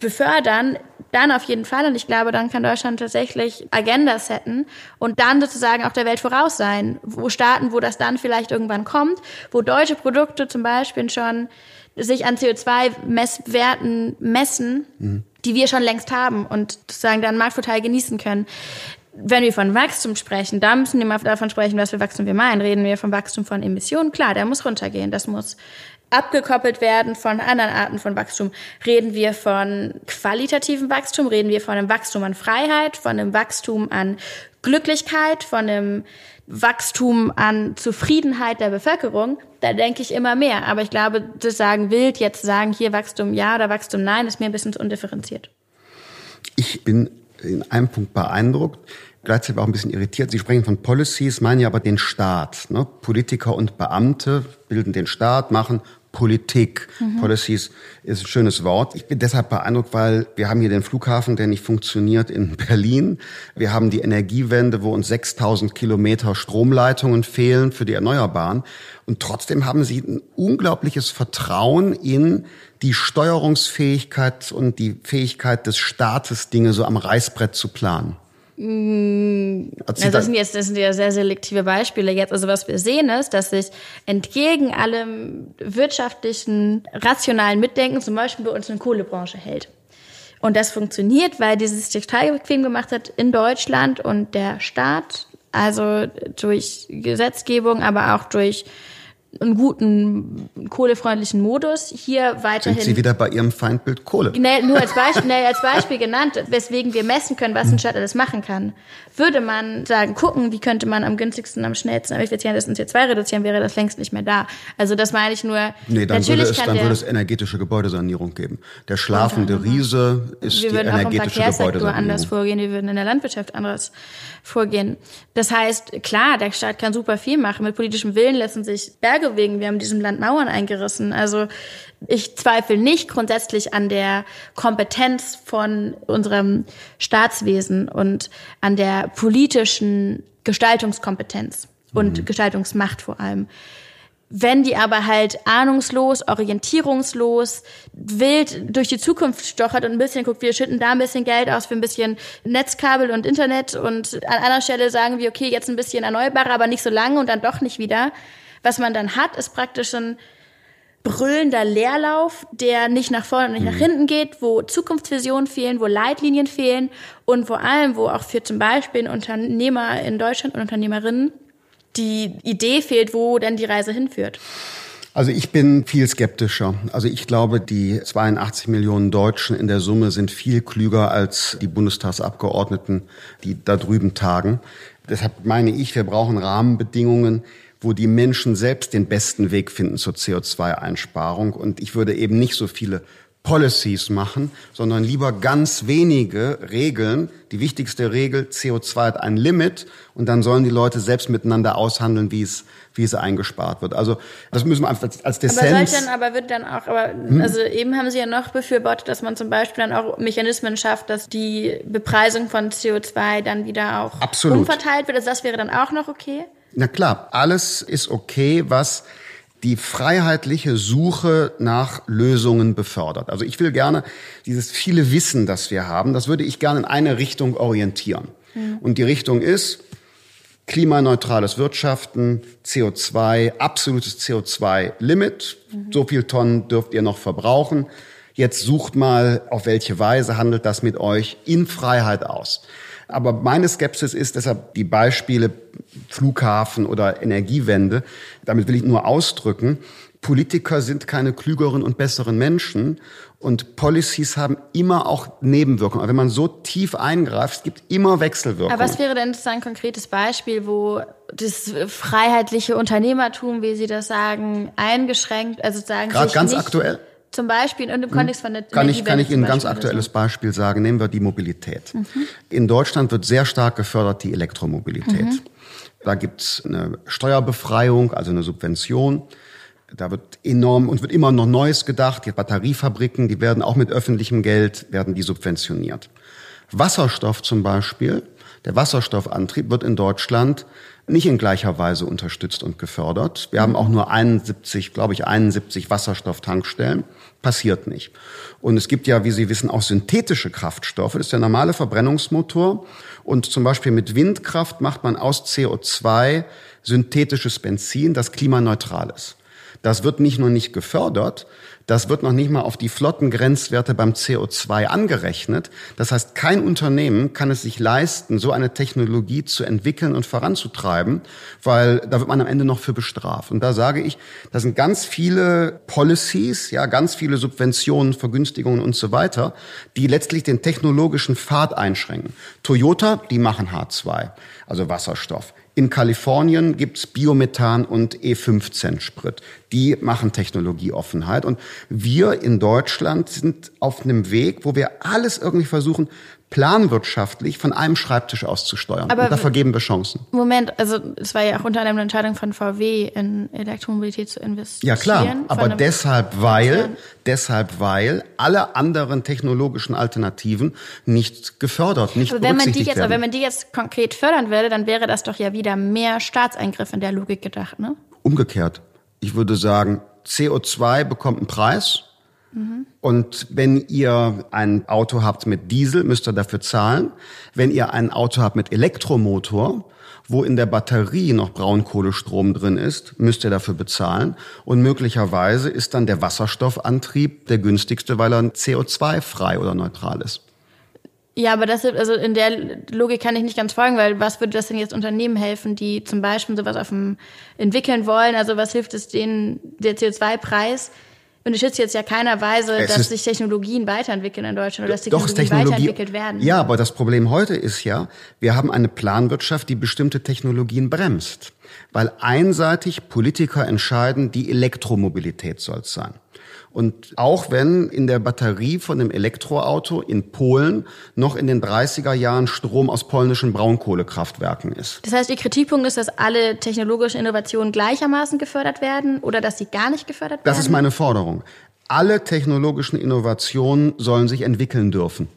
Speaker 2: befördern, dann auf jeden Fall. Und ich glaube, dann kann Deutschland tatsächlich Agenda setten und dann sozusagen auch der Welt voraus sein. Wo Staaten, wo das dann vielleicht irgendwann kommt, wo deutsche Produkte zum Beispiel schon sich an CO2-Messwerten messen, mhm. Die wir schon längst haben und sozusagen dann Marktvorteil genießen können. Wenn wir von Wachstum sprechen, da müssen wir mal davon sprechen, was für Wachstum wir meinen. Reden wir vom Wachstum von Emissionen? Klar, der muss runtergehen. Das muss abgekoppelt werden von anderen Arten von Wachstum. Reden wir von qualitativen Wachstum? Reden wir von einem Wachstum an Freiheit, von einem Wachstum an Glücklichkeit, von einem Wachstum an Zufriedenheit der Bevölkerung, da denke ich immer mehr. Aber ich glaube, das sagen wild, jetzt sagen hier Wachstum ja oder Wachstum nein, ist mir ein bisschen zu undifferenziert.
Speaker 1: Ich bin in einem Punkt beeindruckt, gleichzeitig auch ein bisschen irritiert. Sie sprechen von Policies, meinen ja aber den Staat. Ne? Politiker und Beamte bilden den Staat, machen Politik. Mhm. Policies ist ein schönes Wort. Ich bin deshalb beeindruckt, weil wir haben hier den Flughafen, der nicht funktioniert in Berlin. Wir haben die Energiewende, wo uns 6000 Kilometer Stromleitungen fehlen für die Erneuerbaren. Und trotzdem haben sie ein unglaubliches Vertrauen in die Steuerungsfähigkeit und die Fähigkeit des Staates, Dinge so am Reißbrett zu planen.
Speaker 2: Also das sind jetzt das sind ja sehr selektive Beispiele jetzt. Also was wir sehen ist, dass sich entgegen allem wirtschaftlichen, rationalen Mitdenken zum Beispiel bei uns eine Kohlebranche hält. Und das funktioniert, weil dieses sich total bequem gemacht hat in Deutschland und der Staat, also durch Gesetzgebung, aber auch durch einen guten kohlefreundlichen Modus. Hier weiterhin.
Speaker 1: Sind Sie wieder bei Ihrem Feindbild Kohle?
Speaker 2: Nee, nur als Beispiel, nee, als Beispiel genannt, weswegen wir messen können, was ein Stadt alles machen kann. Würde man sagen, gucken, wie könnte man am günstigsten, am schnellsten, am effizientesten CO2 reduzieren, wäre das längst nicht mehr da. Also das meine ich nur.
Speaker 1: Nee, dann, würde es, dann würde es energetische Gebäudesanierung geben. Der schlafende Riese ist
Speaker 2: wir
Speaker 1: die
Speaker 2: würden auch im
Speaker 1: energetische
Speaker 2: Verkehrssektor anders vorgehen, wir würden in der Landwirtschaft anders vorgehen. Das heißt, klar, der Staat kann super viel machen. Mit politischem Willen lassen sich Berge bewegen. Wir haben in diesem Land Mauern eingerissen. Also ich zweifle nicht grundsätzlich an der Kompetenz von unserem Staatswesen und an der politischen Gestaltungskompetenz und Gestaltungsmacht vor allem. Wenn die aber halt ahnungslos, orientierungslos, wild durch die Zukunft stochert und ein bisschen guckt, wir schütten da ein bisschen Geld aus für ein bisschen Netzkabel und Internet und an einer Stelle sagen wir, okay, jetzt ein bisschen erneuerbarer, aber nicht so lange und dann doch nicht wieder. Was man dann hat, ist praktisch ein brüllender Leerlauf, der nicht nach vorne und nicht nach hinten geht, wo Zukunftsvisionen fehlen, wo Leitlinien fehlen und vor allem, wo auch für zum Beispiel Unternehmer in Deutschland und Unternehmerinnen die Idee fehlt, wo denn die Reise hinführt.
Speaker 1: Also ich bin viel skeptischer. Also ich glaube, die 82 Millionen Deutschen in der Summe sind viel klüger als die Bundestagsabgeordneten, die da drüben tagen. Deshalb meine ich, wir brauchen Rahmenbedingungen, wo die Menschen selbst den besten Weg finden zur CO2-Einsparung. Und ich würde eben nicht so viele Policies machen, sondern lieber ganz wenige Regeln. Die wichtigste Regel, CO2 hat ein Limit und dann sollen die Leute selbst miteinander aushandeln, wie es, wie es eingespart wird. Also das müssen wir einfach als, als
Speaker 2: Aber
Speaker 1: Dessenz...
Speaker 2: sollte dann, aber wird dann auch, aber also eben haben Sie ja noch befürwortet, dass man zum Beispiel dann auch Mechanismen schafft, dass die Bepreisung von CO2 dann wieder auch
Speaker 1: Absolut.
Speaker 2: umverteilt wird. Also das wäre dann auch noch okay.
Speaker 1: Na klar, alles ist okay, was die freiheitliche Suche nach Lösungen befördert. Also ich will gerne dieses viele Wissen, das wir haben, das würde ich gerne in eine Richtung orientieren. Und die Richtung ist klimaneutrales Wirtschaften, CO2, absolutes CO2-Limit. So viel Tonnen dürft ihr noch verbrauchen. Jetzt sucht mal, auf welche Weise handelt das mit euch in Freiheit aus. Aber meine Skepsis ist deshalb die Beispiele Flughafen oder Energiewende. Damit will ich nur ausdrücken, Politiker sind keine klügeren und besseren Menschen und Policies haben immer auch Nebenwirkungen. Aber wenn man so tief eingreift, es gibt immer Wechselwirkungen.
Speaker 2: Aber was wäre denn so ein konkretes Beispiel, wo das freiheitliche Unternehmertum, wie Sie das sagen, eingeschränkt, also sagen
Speaker 1: Gerade ganz aktuell
Speaker 2: Zum Beispiel in dem Kontext von der
Speaker 1: kann ich, kann ich Ihnen ein ganz aktuelles Beispiel sagen. Nehmen wir die Mobilität. In Deutschland wird sehr stark gefördert die Elektromobilität. Da gibt's eine Steuerbefreiung, also eine Subvention. Da wird enorm und wird immer noch Neues gedacht. Die Batteriefabriken, die werden auch mit öffentlichem Geld, werden die subventioniert. Wasserstoff zum Beispiel, der Wasserstoffantrieb wird in Deutschland nicht in gleicher Weise unterstützt und gefördert. Wir haben auch nur 71, glaube ich, 71 Wasserstofftankstellen. Passiert nicht. Und es gibt ja, wie Sie wissen, auch synthetische Kraftstoffe. Das ist der normale Verbrennungsmotor. Und zum Beispiel mit Windkraft macht man aus CO2 synthetisches Benzin, das klimaneutral ist. Das wird nicht nur nicht gefördert, das wird noch nicht mal auf die Flottengrenzwerte beim CO2 angerechnet. Das heißt, kein Unternehmen kann es sich leisten, so eine Technologie zu entwickeln und voranzutreiben, weil da wird man am Ende noch für bestraft. Und da sage ich, da sind ganz viele Policies, ja, ganz viele Subventionen, Vergünstigungen und so weiter, die letztlich den technologischen Pfad einschränken. Toyota, die machen H2, also Wasserstoff. In Kalifornien gibt's Biomethan und E15-Sprit. Die machen Technologieoffenheit. Und wir in Deutschland sind auf einem Weg, wo wir alles irgendwie versuchen, planwirtschaftlich von einem Schreibtisch aus zu steuern.
Speaker 2: Aber
Speaker 1: und da vergeben wir Chancen.
Speaker 2: Moment, also es war ja auch unter anderem eine Entscheidung von VW in Elektromobilität zu investieren.
Speaker 1: Ja klar, aber deshalb, weil, deshalb, weil alle anderen technologischen Alternativen nicht gefördert, nicht
Speaker 2: Aber wenn man die jetzt, aber wenn
Speaker 1: werden.
Speaker 2: man die jetzt konkret fördern würde, dann wäre das doch ja wieder mehr Staatseingriff in der Logik gedacht, ne?
Speaker 1: Umgekehrt. Ich würde sagen, CO2 bekommt einen Preis. Und wenn ihr ein Auto habt mit Diesel, müsst ihr dafür zahlen. Wenn ihr ein Auto habt mit Elektromotor, wo in der Batterie noch Braunkohlestrom drin ist, müsst ihr dafür bezahlen. Und möglicherweise ist dann der Wasserstoffantrieb der günstigste, weil er CO2-frei oder neutral ist.
Speaker 2: Ja, aber das, also in der Logik kann ich nicht ganz folgen, weil was würde das denn jetzt Unternehmen helfen, die zum Beispiel sowas auf dem entwickeln wollen? Also was hilft es denen, der CO2-Preis? Unterstützt jetzt ja keiner Weise, es dass sich Technologien weiterentwickeln in Deutschland oder dass Technologien doch, Technologie, weiterentwickelt werden.
Speaker 1: Ja, aber das Problem heute ist ja, wir haben eine Planwirtschaft, die bestimmte Technologien bremst. Weil einseitig Politiker entscheiden, die Elektromobilität soll es sein. Und auch wenn in der Batterie von dem Elektroauto in Polen noch in den 30er Jahren Strom aus polnischen Braunkohlekraftwerken ist.
Speaker 2: Das heißt, Ihr Kritikpunkt ist, dass alle technologischen Innovationen gleichermaßen gefördert werden oder dass sie gar nicht gefördert werden?
Speaker 1: Das ist meine Forderung. Alle technologischen Innovationen sollen sich entwickeln dürfen.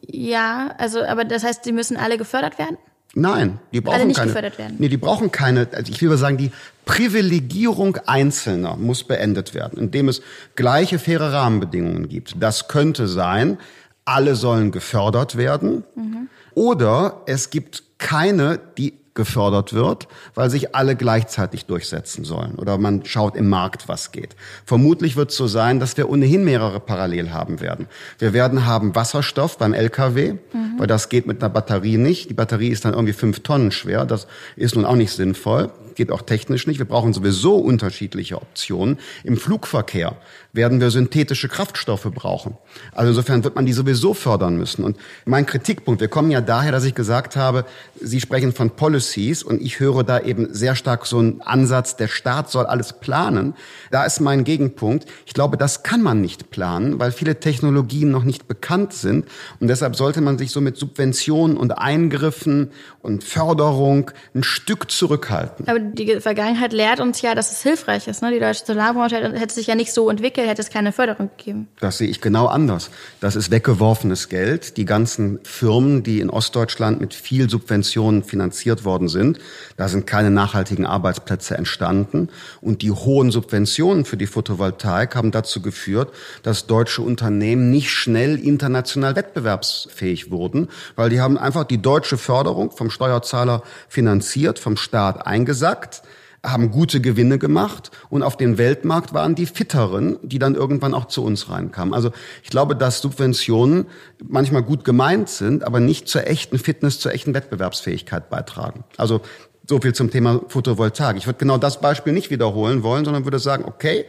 Speaker 2: Ja, also, aber das heißt, sie müssen alle gefördert werden?
Speaker 1: Nein, die brauchen
Speaker 2: nicht
Speaker 1: keine.
Speaker 2: Gefördert werden.
Speaker 1: Nee, die brauchen keine. Also ich will mal sagen, die Privilegierung Einzelner muss beendet werden, indem es gleiche faire Rahmenbedingungen gibt. Das könnte sein, alle sollen gefördert werden. Mhm. Oder es gibt keine, die gefördert wird, weil sich alle gleichzeitig durchsetzen sollen. Oder man schaut im Markt, was geht. Vermutlich wird es so sein, dass wir ohnehin mehrere parallel haben werden. Wir werden haben Wasserstoff beim LKW, mhm. weil das geht mit einer Batterie nicht. Die Batterie ist dann irgendwie fünf Tonnen schwer. Das ist nun auch nicht sinnvoll geht auch technisch nicht. Wir brauchen sowieso unterschiedliche Optionen. Im Flugverkehr werden wir synthetische Kraftstoffe brauchen. Also insofern wird man die sowieso fördern müssen. Und mein Kritikpunkt, wir kommen ja daher, dass ich gesagt habe, Sie sprechen von Policies und ich höre da eben sehr stark so einen Ansatz, der Staat soll alles planen. Da ist mein Gegenpunkt. Ich glaube, das kann man nicht planen, weil viele Technologien noch nicht bekannt sind. Und deshalb sollte man sich so mit Subventionen und Eingriffen und Förderung ein Stück zurückhalten.
Speaker 2: Aber die Vergangenheit lehrt uns ja, dass es hilfreich ist. Ne? Die deutsche Solarbranche hätte sich ja nicht so entwickelt, hätte es keine Förderung gegeben.
Speaker 1: Das sehe ich genau anders. Das ist weggeworfenes Geld. Die ganzen Firmen, die in Ostdeutschland mit viel Subventionen finanziert worden sind, da sind keine nachhaltigen Arbeitsplätze entstanden. Und die hohen Subventionen für die Photovoltaik haben dazu geführt, dass deutsche Unternehmen nicht schnell international wettbewerbsfähig wurden, weil die haben einfach die deutsche Förderung vom Steuerzahler finanziert, vom Staat eingesagt gesagt, haben gute Gewinne gemacht und auf dem Weltmarkt waren die Fitteren, die dann irgendwann auch zu uns reinkamen. Also ich glaube, dass Subventionen manchmal gut gemeint sind, aber nicht zur echten Fitness, zur echten Wettbewerbsfähigkeit beitragen. Also so viel zum Thema Photovoltaik. Ich würde genau das Beispiel nicht wiederholen wollen, sondern würde sagen, okay,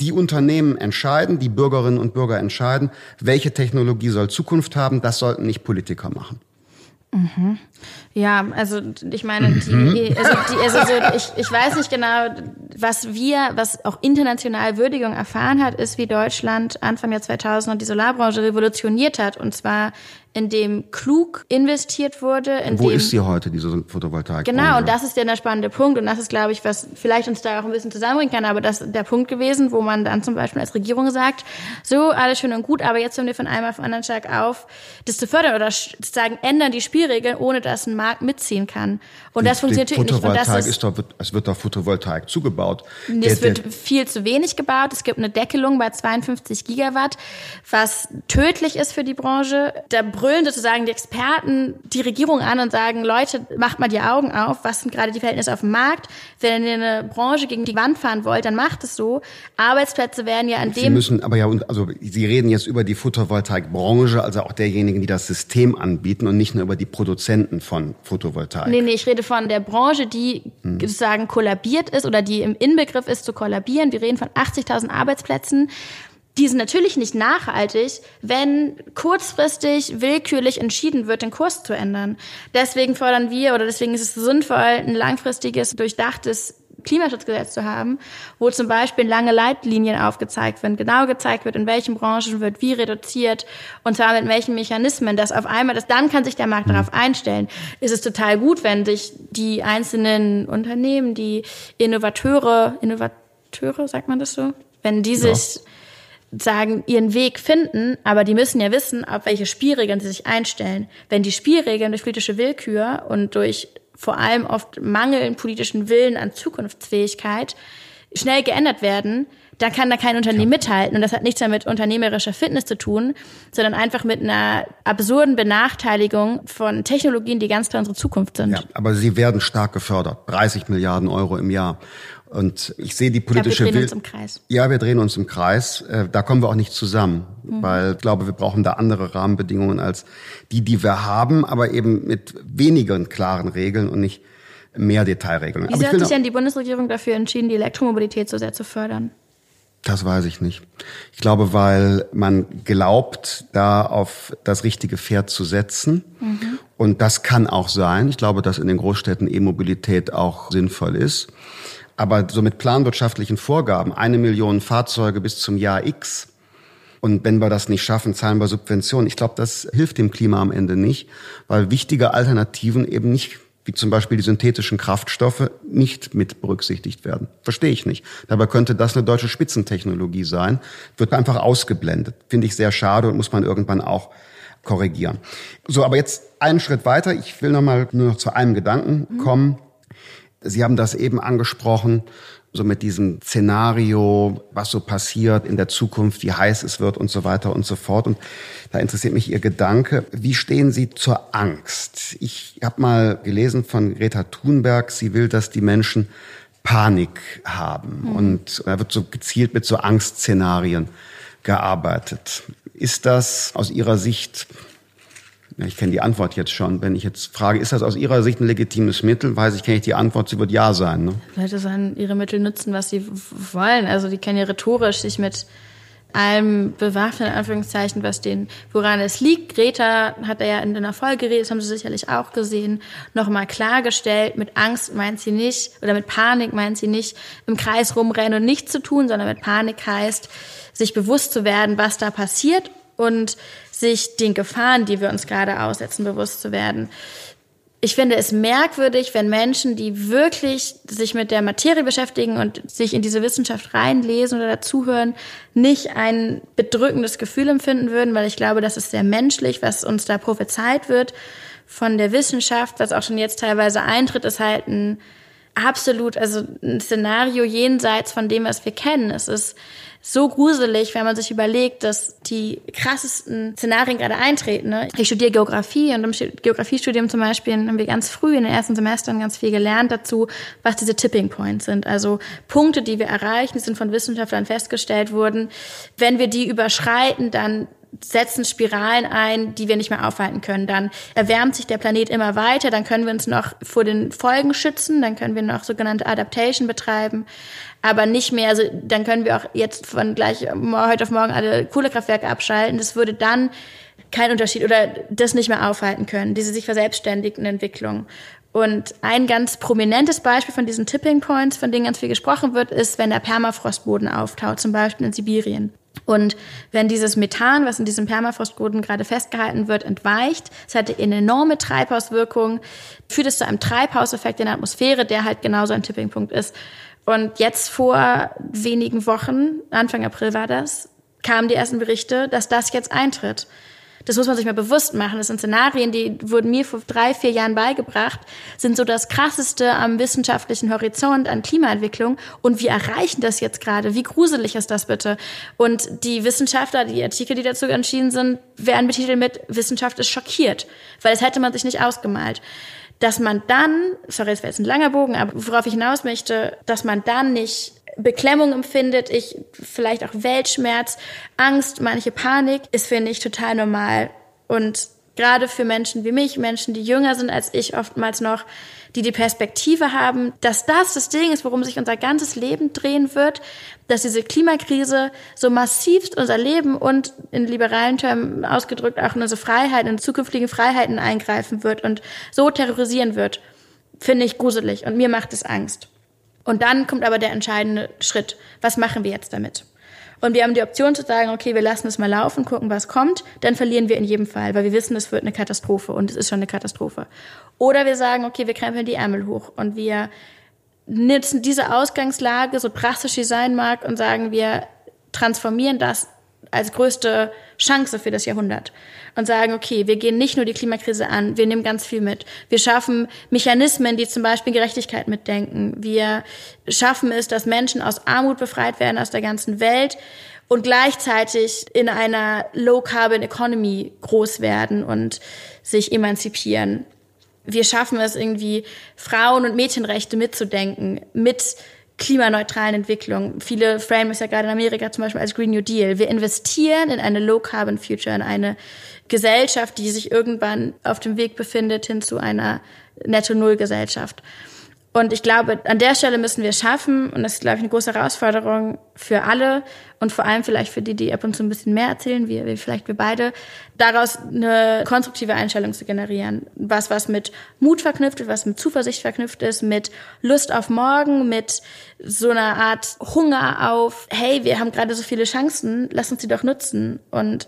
Speaker 1: die Unternehmen entscheiden, die Bürgerinnen und Bürger entscheiden, welche Technologie soll Zukunft haben, das sollten nicht Politiker machen.
Speaker 2: Mhm. Ja, also ich meine, die, mhm. also, die, also so, ich, ich weiß nicht genau, was wir, was auch international Würdigung erfahren hat, ist, wie Deutschland Anfang Jahr 2000 die Solarbranche revolutioniert hat. Und zwar in dem klug investiert wurde. In
Speaker 1: Wo
Speaker 2: dem,
Speaker 1: ist sie heute, diese Photovoltaik?
Speaker 2: Genau, und das ist ja der spannende Punkt. Und das ist, glaube ich, was vielleicht uns da auch ein bisschen zusammenbringen kann. Aber das ist der Punkt gewesen, wo man dann zum Beispiel als Regierung sagt, so, alles schön und gut, aber jetzt hören wir von einem auf den anderen Tag auf, das zu fördern oder sozusagen ändern die Spielregeln, ohne dass ein Markt mitziehen kann. Und die, das funktioniert natürlich nicht. Und das
Speaker 1: ist, ist doch, es wird doch Photovoltaik zugebaut.
Speaker 2: Es wird viel zu wenig gebaut. Es gibt eine Deckelung bei 52 Gigawatt, was tödlich ist für die Branche. Da brüllen sozusagen die Experten die Regierung an und sagen, Leute, macht mal die Augen auf, was sind gerade die Verhältnisse auf dem Markt? Wenn ihr eine Branche gegen die Wand fahren wollt, dann macht es so. Arbeitsplätze werden ja an
Speaker 1: Sie
Speaker 2: dem...
Speaker 1: Sie müssen aber ja, also Sie reden jetzt über die Photovoltaikbranche, also auch derjenigen, die das System anbieten und nicht nur über die Produzenten von Photovoltaik.
Speaker 2: Nee, nee, ich rede von der Branche, die hm. sozusagen kollabiert ist oder die im Inbegriff ist zu kollabieren. Wir reden von 80.000 Arbeitsplätzen die sind natürlich nicht nachhaltig, wenn kurzfristig willkürlich entschieden wird, den Kurs zu ändern. Deswegen fordern wir oder deswegen ist es sinnvoll, ein langfristiges, durchdachtes Klimaschutzgesetz zu haben, wo zum Beispiel lange Leitlinien aufgezeigt werden, genau gezeigt wird, in welchen Branchen wird wie reduziert und zwar mit welchen Mechanismen, dass auf einmal, dass dann kann sich der Markt mhm. darauf einstellen. Ist es total gut, wenn sich die einzelnen Unternehmen, die Innovateure, Innovateure, sagt man das so, wenn die sich ja sagen, ihren Weg finden, aber die müssen ja wissen, auf welche Spielregeln sie sich einstellen. Wenn die Spielregeln durch politische Willkür und durch vor allem oft Mangel in politischen Willen an Zukunftsfähigkeit schnell geändert werden, da kann da kein Unternehmen ja. mithalten. Und das hat nichts mehr mit unternehmerischer Fitness zu tun, sondern einfach mit einer absurden Benachteiligung von Technologien, die ganz klar unsere Zukunft sind. Ja,
Speaker 1: aber sie werden stark gefördert. 30 Milliarden Euro im Jahr. Und ich sehe die politische
Speaker 2: ja, wir drehen uns im Kreis.
Speaker 1: Ja, wir drehen uns im Kreis. Äh, da kommen wir auch nicht zusammen, mhm. weil ich glaube, wir brauchen da andere Rahmenbedingungen als die, die wir haben, aber eben mit weniger klaren Regeln und nicht mehr Detailregeln.
Speaker 2: Wieso hat sich denn die Bundesregierung dafür entschieden, die Elektromobilität so sehr zu fördern?
Speaker 1: Das weiß ich nicht. Ich glaube, weil man glaubt, da auf das richtige Pferd zu setzen. Mhm. Und das kann auch sein. Ich glaube, dass in den Großstädten E-Mobilität auch sinnvoll ist. Aber so mit planwirtschaftlichen Vorgaben, eine Million Fahrzeuge bis zum Jahr X. Und wenn wir das nicht schaffen, zahlen wir Subventionen. Ich glaube, das hilft dem Klima am Ende nicht, weil wichtige Alternativen eben nicht wie zum Beispiel die synthetischen Kraftstoffe, nicht mit berücksichtigt werden. Verstehe ich nicht. Dabei könnte das eine deutsche Spitzentechnologie sein, wird einfach ausgeblendet. Finde ich sehr schade und muss man irgendwann auch korrigieren. So, aber jetzt einen Schritt weiter. Ich will noch mal nur noch zu einem Gedanken mhm. Sie haben das eben angesprochen so mit diesem Szenario, was so passiert in der Zukunft, wie heiß es wird und so weiter und so fort. Und da interessiert mich Ihr Gedanke. Wie stehen Sie zur Angst? Ich habe mal gelesen von Greta Thunberg, sie will, dass die Menschen Panik haben. Mhm. Und da wird so gezielt mit so Angstszenarien gearbeitet. Ist das aus Ihrer Sicht ja, ich kenne die Antwort jetzt schon. Wenn ich jetzt frage, ist das aus Ihrer Sicht ein legitimes Mittel, weiß ich, kenne ich die Antwort, sie wird ja sein. Ne?
Speaker 2: Leute sollen ihre Mittel nutzen, was sie wollen. Also die können ja rhetorisch sich mit allem bewaffnen, in Anführungszeichen, was den, woran es liegt. Greta hat er ja in einer Folge das haben Sie sicherlich auch gesehen, nochmal klargestellt, mit Angst meint sie nicht, oder mit Panik meint sie nicht, im Kreis rumrennen und nichts zu tun, sondern mit Panik heißt, sich bewusst zu werden, was da passiert und sich den Gefahren, die wir uns gerade aussetzen, bewusst zu werden. Ich finde es merkwürdig, wenn Menschen, die wirklich sich mit der Materie beschäftigen und sich in diese Wissenschaft reinlesen oder dazuhören, nicht ein bedrückendes Gefühl empfinden würden, weil ich glaube, das ist sehr menschlich, was uns da prophezeit wird von der Wissenschaft, was auch schon jetzt teilweise eintritt, ist halt ein absolut, also ein Szenario jenseits von dem, was wir kennen. Es ist so gruselig, wenn man sich überlegt, dass die krassesten Szenarien gerade eintreten. Ne? Ich studiere Geografie und im Geografiestudium zum Beispiel haben wir ganz früh in den ersten Semestern ganz viel gelernt dazu, was diese Tipping Points sind. Also Punkte, die wir erreichen, die sind von Wissenschaftlern festgestellt wurden. Wenn wir die überschreiten, dann setzen Spiralen ein, die wir nicht mehr aufhalten können. Dann erwärmt sich der Planet immer weiter, dann können wir uns noch vor den Folgen schützen, dann können wir noch sogenannte Adaptation betreiben, aber nicht mehr, also dann können wir auch jetzt von gleich heute auf morgen alle Kohlekraftwerke abschalten. Das würde dann kein Unterschied oder das nicht mehr aufhalten können, diese sich verselbstständigende Entwicklung. Und ein ganz prominentes Beispiel von diesen Tipping Points, von denen ganz viel gesprochen wird, ist, wenn der Permafrostboden auftaut, zum Beispiel in Sibirien. Und wenn dieses Methan, was in diesem Permafrostboden gerade festgehalten wird, entweicht, es hat eine enorme Treibhauswirkung, führt es zu einem Treibhauseffekt in der Atmosphäre, der halt genauso ein Tippingpunkt ist. Und jetzt vor wenigen Wochen, Anfang April war das, kamen die ersten Berichte, dass das jetzt eintritt. Das muss man sich mal bewusst machen. Das sind Szenarien, die wurden mir vor drei, vier Jahren beigebracht, sind so das krasseste am wissenschaftlichen Horizont an Klimaentwicklung. Und wir erreichen das jetzt gerade. Wie gruselig ist das bitte? Und die Wissenschaftler, die Artikel, die dazu entschieden sind, werden betitelt mit Wissenschaft ist schockiert. Weil das hätte man sich nicht ausgemalt dass man dann, sorry, das wäre jetzt ein langer Bogen, aber worauf ich hinaus möchte, dass man dann nicht Beklemmung empfindet, ich vielleicht auch Weltschmerz, Angst, manche Panik, ist finde ich total normal. Und gerade für Menschen wie mich, Menschen, die jünger sind als ich oftmals noch, die die Perspektive haben, dass das das Ding ist, worum sich unser ganzes Leben drehen wird, dass diese Klimakrise so massivst unser Leben und in liberalen Termen ausgedrückt auch in unsere Freiheiten, in zukünftige Freiheiten eingreifen wird und so terrorisieren wird, finde ich gruselig und mir macht es Angst. Und dann kommt aber der entscheidende Schritt. Was machen wir jetzt damit? Und wir haben die Option zu sagen, okay, wir lassen es mal laufen, gucken, was kommt. Dann verlieren wir in jedem Fall, weil wir wissen, es wird eine Katastrophe und es ist schon eine Katastrophe. Oder wir sagen, okay, wir krempeln die Ärmel hoch und wir nutzen diese Ausgangslage, so drastisch sie sein mag, und sagen, wir transformieren das als größte Chance für das Jahrhundert und sagen, okay, wir gehen nicht nur die Klimakrise an, wir nehmen ganz viel mit. Wir schaffen Mechanismen, die zum Beispiel Gerechtigkeit mitdenken. Wir schaffen es, dass Menschen aus Armut befreit werden aus der ganzen Welt und gleichzeitig in einer Low-Carbon-Economy groß werden und sich emanzipieren. Wir schaffen es irgendwie, Frauen- und Mädchenrechte mitzudenken, mit klimaneutralen Entwicklung. Viele framen es ja gerade in Amerika zum Beispiel als Green New Deal. Wir investieren in eine Low-Carbon-Future, in eine Gesellschaft, die sich irgendwann auf dem Weg befindet hin zu einer Netto-Null-Gesellschaft. Und ich glaube, an der Stelle müssen wir schaffen, und das ist, glaube ich, eine große Herausforderung für alle und vor allem vielleicht für die, die ab und zu ein bisschen mehr erzählen, wie, wie vielleicht wir beide, daraus eine konstruktive Einstellung zu generieren. Was, was mit Mut verknüpft ist, was mit Zuversicht verknüpft ist, mit Lust auf morgen, mit so einer Art Hunger auf, hey, wir haben gerade so viele Chancen, lass uns die doch nutzen. Und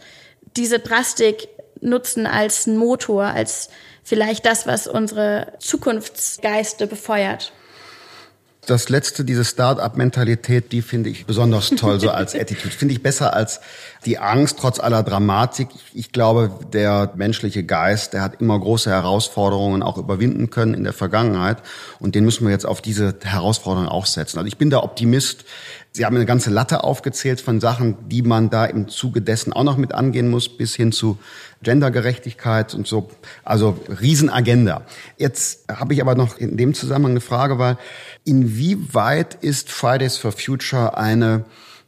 Speaker 2: diese Drastik nutzen als Motor, als vielleicht das, was unsere Zukunftsgeiste befeuert.
Speaker 1: Das letzte, diese Start-up-Mentalität, die finde ich besonders toll, so als Attitude. Finde ich besser als die Angst, trotz aller Dramatik. Ich glaube, der menschliche Geist, der hat immer große Herausforderungen auch überwinden können in der Vergangenheit. Und den müssen wir jetzt auf diese Herausforderungen auch setzen. Also ich bin der Optimist. Sie haben eine ganze Latte aufgezählt von Sachen, die man da im Zuge dessen auch noch mit angehen muss, bis hin zu Gendergerechtigkeit und so. Also Riesenagenda. Jetzt habe ich aber noch in dem Zusammenhang eine Frage, weil inwieweit ist Fridays for Future eine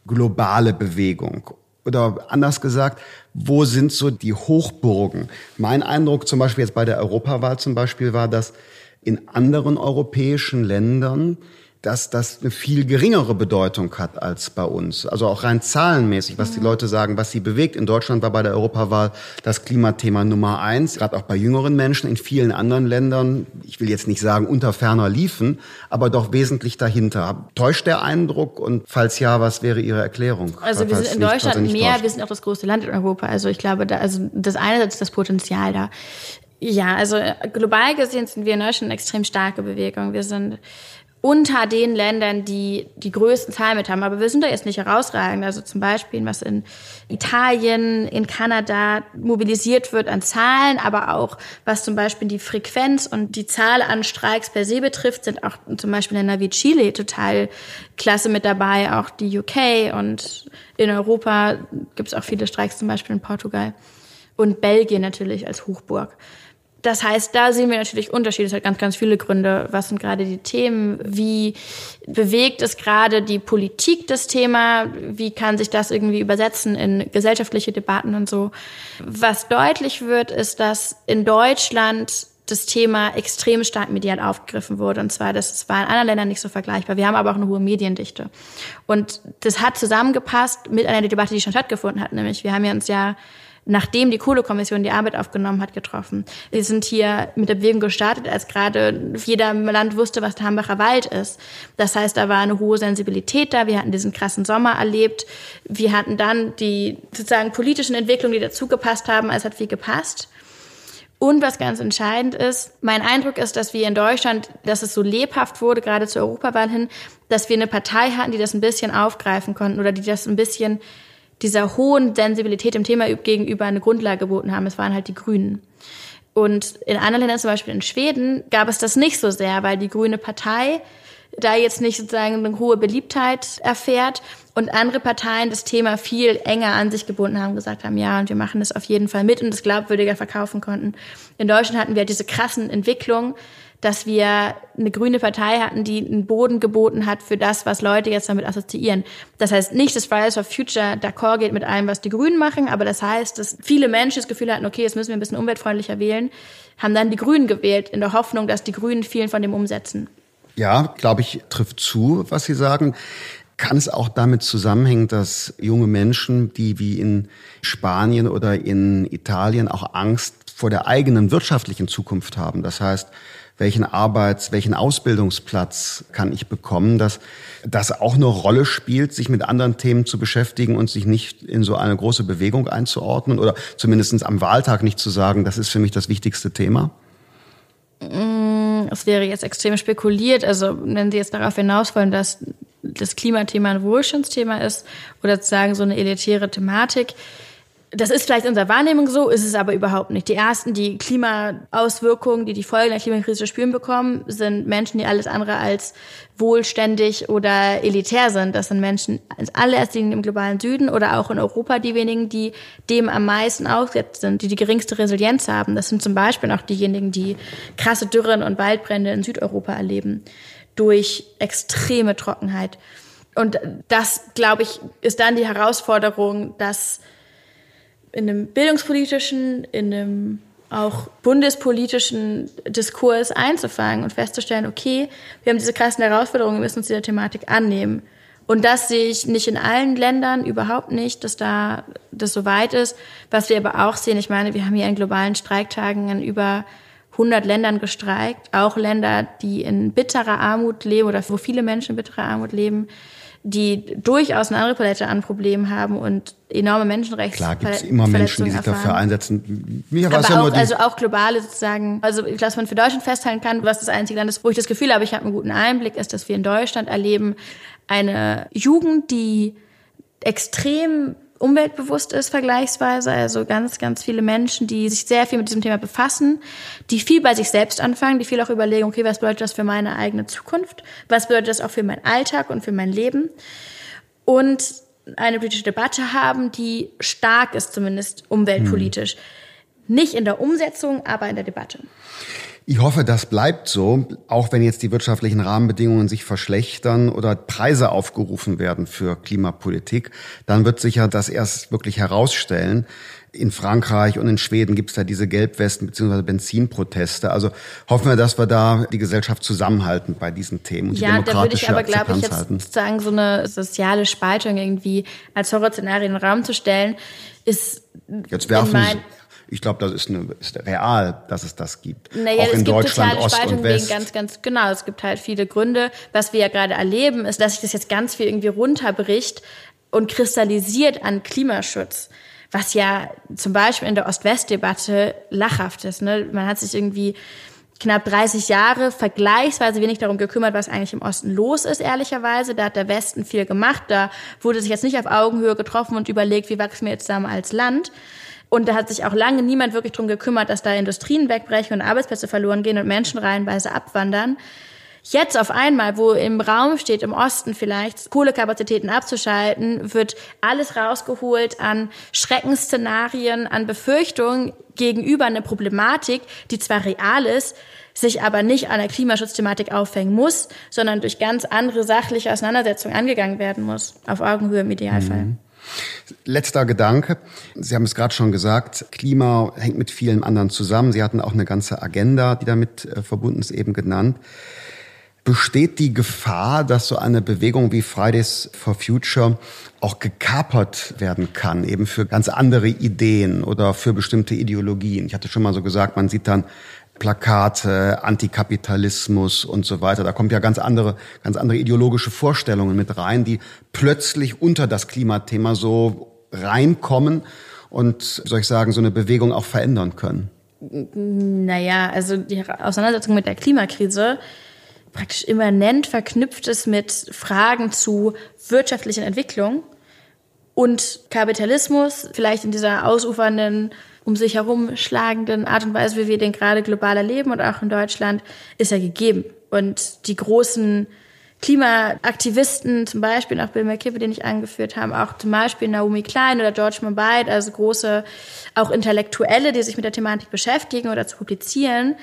Speaker 1: globale Bewegung? Oder anders gesagt, wo sind so die Hochburgen? Mein Eindruck zum Beispiel jetzt bei der Europawahl zum Beispiel war, dass in anderen europäischen Ländern dass das eine viel geringere Bedeutung hat als bei uns. Also auch rein zahlenmäßig, was die mhm. Leute sagen, was sie bewegt. In Deutschland war bei der Europawahl das Klimathema Nummer eins, gerade auch bei jüngeren Menschen. In vielen anderen Ländern, ich will jetzt nicht sagen unter ferner liefen, aber doch wesentlich dahinter. Täuscht der Eindruck? Und falls ja, was wäre Ihre Erklärung?
Speaker 2: Also wir sind in Deutschland mehr, täuscht. wir sind auch das größte Land in Europa. Also ich glaube, da, also das eine ist das Potenzial da. Ja, also global gesehen sind wir in Deutschland eine extrem starke Bewegung. Wir sind unter den Ländern, die die größten Zahlen mit haben. Aber wir sind da jetzt nicht herausragend. Also zum Beispiel, was in Italien, in Kanada mobilisiert wird an Zahlen, aber auch was zum Beispiel die Frequenz und die Zahl an Streiks per se betrifft, sind auch zum Beispiel Länder wie Chile total klasse mit dabei, auch die UK und in Europa gibt es auch viele Streiks, zum Beispiel in Portugal und Belgien natürlich als Hochburg. Das heißt, da sehen wir natürlich Unterschiede. Es hat ganz, ganz viele Gründe. Was sind gerade die Themen? Wie bewegt es gerade die Politik das Thema? Wie kann sich das irgendwie übersetzen in gesellschaftliche Debatten und so? Was deutlich wird, ist, dass in Deutschland das Thema extrem stark medial aufgegriffen wurde. Und zwar, das war in anderen Ländern nicht so vergleichbar. Wir haben aber auch eine hohe Mediendichte. Und das hat zusammengepasst mit einer Debatte, die schon stattgefunden hat. Nämlich, wir haben ja uns ja nachdem die Kohlekommission die Arbeit aufgenommen hat, getroffen. Wir sind hier mit der Bewegung gestartet, als gerade jeder Land wusste, was der Hambacher Wald ist. Das heißt, da war eine hohe Sensibilität da. Wir hatten diesen krassen Sommer erlebt. Wir hatten dann die sozusagen politischen Entwicklungen, die dazu gepasst haben. Es hat viel gepasst. Und was ganz entscheidend ist, mein Eindruck ist, dass wir in Deutschland, dass es so lebhaft wurde, gerade zur Europawahl hin, dass wir eine Partei hatten, die das ein bisschen aufgreifen konnten oder die das ein bisschen dieser hohen Sensibilität im Thema gegenüber eine Grundlage geboten haben. Es waren halt die Grünen. Und in anderen Ländern, zum Beispiel in Schweden, gab es das nicht so sehr, weil die Grüne Partei da jetzt nicht sozusagen eine hohe Beliebtheit erfährt und andere Parteien das Thema viel enger an sich gebunden haben, gesagt haben, ja, und wir machen das auf jeden Fall mit und das glaubwürdiger verkaufen konnten. In Deutschland hatten wir diese krassen Entwicklungen, dass wir eine grüne Partei hatten, die einen Boden geboten hat für das, was Leute jetzt damit assoziieren. Das heißt nicht, dass Fridays for Future d'accord geht mit allem, was die Grünen machen, aber das heißt, dass viele Menschen das Gefühl hatten, okay, jetzt müssen wir ein bisschen umweltfreundlicher wählen, haben dann die Grünen gewählt, in der Hoffnung, dass die Grünen vielen von dem umsetzen.
Speaker 1: Ja, glaube ich, trifft zu, was Sie sagen. Kann es auch damit zusammenhängen, dass junge Menschen, die wie in Spanien oder in Italien auch Angst vor der eigenen wirtschaftlichen Zukunft haben? Das heißt, welchen Arbeits-, welchen Ausbildungsplatz kann ich bekommen, dass das auch eine Rolle spielt, sich mit anderen Themen zu beschäftigen und sich nicht in so eine große Bewegung einzuordnen oder zumindest am Wahltag nicht zu sagen, das ist für mich das wichtigste Thema?
Speaker 2: Mm, es wäre jetzt extrem spekuliert. Also wenn Sie jetzt darauf hinaus wollen, dass das Klimathema ein Wohlstandsthema ist oder sozusagen so eine elitäre Thematik. Das ist vielleicht in unserer Wahrnehmung so, ist es aber überhaupt nicht. Die ersten, die Klimaauswirkungen, die die Folgen der Klimakrise spüren bekommen, sind Menschen, die alles andere als wohlständig oder elitär sind. Das sind Menschen in allererster im globalen Süden oder auch in Europa die wenigen, die dem am meisten ausgesetzt sind, die die geringste Resilienz haben. Das sind zum Beispiel auch diejenigen, die krasse Dürren und Waldbrände in Südeuropa erleben durch extreme Trockenheit. Und das, glaube ich, ist dann die Herausforderung, dass in einem bildungspolitischen, in einem auch bundespolitischen Diskurs einzufangen und festzustellen, okay, wir haben diese krassen Herausforderungen, wir müssen uns dieser Thematik annehmen. Und das sehe ich nicht in allen Ländern, überhaupt nicht, dass da das so weit ist. Was wir aber auch sehen, ich meine, wir haben hier in globalen Streiktagen in über 100 Ländern gestreikt, auch Länder, die in bitterer Armut leben oder wo viele Menschen in bitterer Armut leben die durchaus eine andere Palette an Problemen haben und enorme Menschenrechte.
Speaker 1: Klar gibt es immer Menschen, die sich erfahren. dafür einsetzen.
Speaker 2: Mir Aber ja auch, also auch globale sozusagen, also ich glaube, was man für Deutschland festhalten kann, was das einzige Land ist, wo ich das Gefühl habe, ich habe einen guten Einblick, ist, dass wir in Deutschland erleben eine Jugend, die extrem umweltbewusst ist vergleichsweise. Also ganz, ganz viele Menschen, die sich sehr viel mit diesem Thema befassen, die viel bei sich selbst anfangen, die viel auch überlegen, okay, was bedeutet das für meine eigene Zukunft? Was bedeutet das auch für meinen Alltag und für mein Leben? Und eine politische Debatte haben, die stark ist, zumindest umweltpolitisch. Hm. Nicht in der Umsetzung, aber in der Debatte.
Speaker 1: Ich hoffe, das bleibt so, auch wenn jetzt die wirtschaftlichen Rahmenbedingungen sich verschlechtern oder Preise aufgerufen werden für Klimapolitik, dann wird sich ja das erst wirklich herausstellen. In Frankreich und in Schweden gibt es da diese Gelbwesten bzw. Benzinproteste. Also hoffen wir, dass wir da die Gesellschaft zusammenhalten bei diesen Themen und
Speaker 2: ja, da würde ich aber, glaube ich, jetzt halten. sozusagen so eine soziale Spaltung irgendwie als Horrorszenario in den Raum zu stellen, ist
Speaker 1: jetzt werfen ich glaube, das ist, eine, ist real, dass es das gibt.
Speaker 2: Naja, auch in Deutschland, Ost und West. Ganz, ganz genau. Es gibt halt viele Gründe. Was wir ja gerade erleben, ist, dass sich das jetzt ganz viel irgendwie runterbricht und kristallisiert an Klimaschutz. Was ja zum Beispiel in der Ost-West-Debatte lachhaft ist. Ne? Man hat sich irgendwie knapp 30 Jahre vergleichsweise wenig darum gekümmert, was eigentlich im Osten los ist, ehrlicherweise. Da hat der Westen viel gemacht. Da wurde sich jetzt nicht auf Augenhöhe getroffen und überlegt, wie wachsen wir jetzt zusammen als Land. Und da hat sich auch lange niemand wirklich drum gekümmert, dass da Industrien wegbrechen und Arbeitsplätze verloren gehen und Menschen reihenweise abwandern. Jetzt auf einmal, wo im Raum steht, im Osten vielleicht Kohlekapazitäten abzuschalten, wird alles rausgeholt an Schreckensszenarien, an Befürchtungen gegenüber einer Problematik, die zwar real ist, sich aber nicht an der Klimaschutzthematik aufhängen muss, sondern durch ganz andere sachliche Auseinandersetzungen angegangen werden muss. Auf Augenhöhe im Idealfall. Mhm.
Speaker 1: Letzter Gedanke. Sie haben es gerade schon gesagt, Klima hängt mit vielen anderen zusammen. Sie hatten auch eine ganze Agenda, die damit äh, verbunden ist, eben genannt. Besteht die Gefahr, dass so eine Bewegung wie Fridays for Future auch gekapert werden kann, eben für ganz andere Ideen oder für bestimmte Ideologien? Ich hatte schon mal so gesagt, man sieht dann Plakate, Antikapitalismus und so weiter. Da kommt ja ganz andere, ganz andere ideologische Vorstellungen mit rein, die plötzlich unter das Klimathema so reinkommen und, soll ich sagen, so eine Bewegung auch verändern können.
Speaker 2: Naja, also die Auseinandersetzung mit der Klimakrise praktisch immanent verknüpft ist mit Fragen zu wirtschaftlichen Entwicklung und Kapitalismus, vielleicht in dieser ausufernden um sich herum schlagenden Art und Weise, wie wir den gerade global erleben und auch in Deutschland, ist ja gegeben. Und die großen Klimaaktivisten, zum Beispiel auch Bill McKibbe, den ich angeführt habe, auch zum Beispiel Naomi Klein oder George Mobile, also große, auch Intellektuelle, die sich mit der Thematik beschäftigen oder zu publizieren,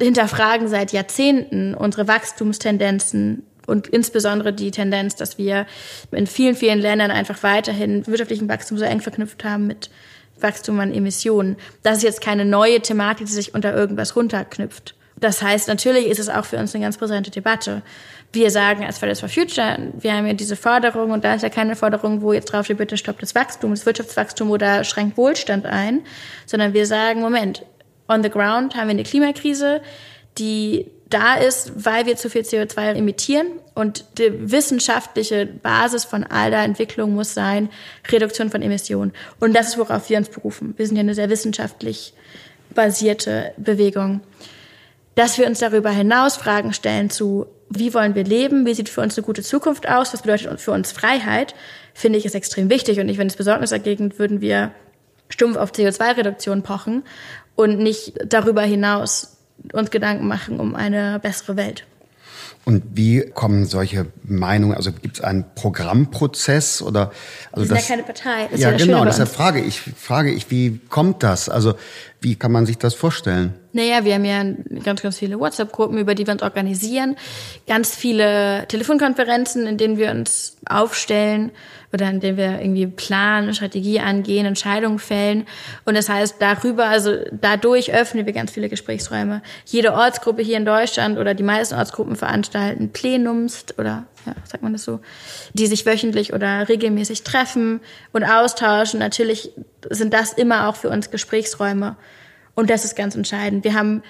Speaker 2: hinterfragen seit Jahrzehnten unsere Wachstumstendenzen und insbesondere die Tendenz, dass wir in vielen, vielen Ländern einfach weiterhin wirtschaftlichen Wachstum so eng verknüpft haben mit Wachstum an Emissionen. Das ist jetzt keine neue Thematik, die sich unter irgendwas runterknüpft. Das heißt, natürlich ist es auch für uns eine ganz präsente Debatte. Wir sagen als Fridays for Future, wir haben ja diese Forderung und da ist ja keine Forderung, wo jetzt drauf steht, bitte stoppt das Wachstum, das Wirtschaftswachstum oder schränkt Wohlstand ein, sondern wir sagen, Moment, on the ground haben wir eine Klimakrise, die da ist, weil wir zu viel CO2 emittieren. Und die wissenschaftliche Basis von all der Entwicklung muss sein, Reduktion von Emissionen. Und das ist, worauf wir uns berufen. Wir sind ja eine sehr wissenschaftlich basierte Bewegung. Dass wir uns darüber hinaus Fragen stellen zu wie wollen wir leben, wie sieht für uns eine gute Zukunft aus, was bedeutet für uns Freiheit, finde ich ist extrem wichtig. Und ich finde es besorgniserregend, würden wir stumpf auf CO2-Reduktion pochen und nicht darüber hinaus uns Gedanken machen um eine bessere Welt.
Speaker 1: Und wie kommen solche Meinungen? Also gibt es einen Programmprozess oder? Also
Speaker 2: Wir sind das, ja keine Partei.
Speaker 1: Das ja, ja genau. Deshalb frage ich, frage ich, wie kommt das? Also wie kann man sich das vorstellen?
Speaker 2: Naja, wir haben ja ganz, ganz viele WhatsApp-Gruppen, über die wir uns organisieren, ganz viele Telefonkonferenzen, in denen wir uns aufstellen oder in denen wir irgendwie planen, Strategie angehen, Entscheidungen fällen. Und das heißt, darüber, also dadurch öffnen wir ganz viele Gesprächsräume. Jede Ortsgruppe hier in Deutschland oder die meisten Ortsgruppen veranstalten Plenums oder ja, sagt man das so, die sich wöchentlich oder regelmäßig treffen und austauschen. Natürlich sind das immer auch für uns Gesprächsräume. Und das ist ganz entscheidend. Wir haben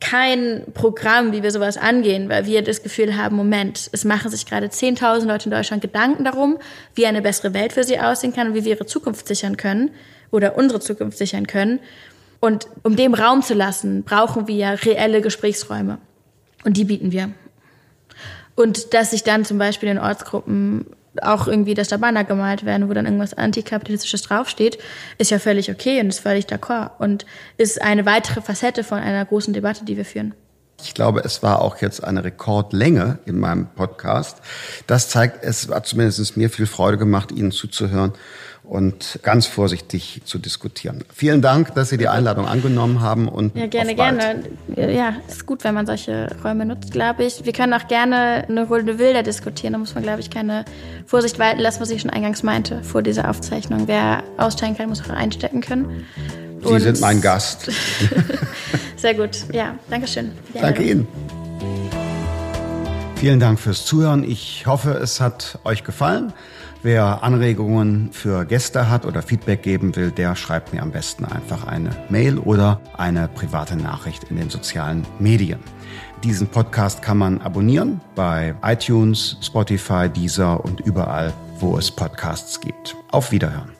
Speaker 2: kein Programm, wie wir sowas angehen, weil wir das Gefühl haben, Moment, es machen sich gerade 10.000 Leute in Deutschland Gedanken darum, wie eine bessere Welt für sie aussehen kann und wie wir ihre Zukunft sichern können oder unsere Zukunft sichern können. Und um dem Raum zu lassen, brauchen wir reelle Gesprächsräume. Und die bieten wir. Und dass sich dann zum Beispiel in Ortsgruppen auch irgendwie, dass da Banner gemalt werden, wo dann irgendwas Antikapitalistisches draufsteht, ist ja völlig okay und ist völlig d'accord und ist eine weitere Facette von einer großen Debatte, die wir führen.
Speaker 1: Ich glaube, es war auch jetzt eine Rekordlänge in meinem Podcast. Das zeigt, es hat zumindest mir viel Freude gemacht, Ihnen zuzuhören und ganz vorsichtig zu diskutieren. Vielen Dank, dass Sie die Einladung angenommen haben und
Speaker 2: ja gerne gerne. Ja, ist gut, wenn man solche Räume nutzt, glaube ich. Wir können auch gerne eine Runde wilder diskutieren. Da muss man, glaube ich, keine Vorsicht walten lassen, was ich schon eingangs meinte vor dieser Aufzeichnung. Wer aussteigen kann, muss auch einstecken können.
Speaker 1: Sie und sind mein Gast.
Speaker 2: Sehr gut. Ja, danke schön.
Speaker 1: Danke Ihnen. Vielen Dank fürs Zuhören. Ich hoffe, es hat euch gefallen. Wer Anregungen für Gäste hat oder Feedback geben will, der schreibt mir am besten einfach eine Mail oder eine private Nachricht in den sozialen Medien. Diesen Podcast kann man abonnieren bei iTunes, Spotify, Deezer und überall, wo es Podcasts gibt. Auf Wiederhören.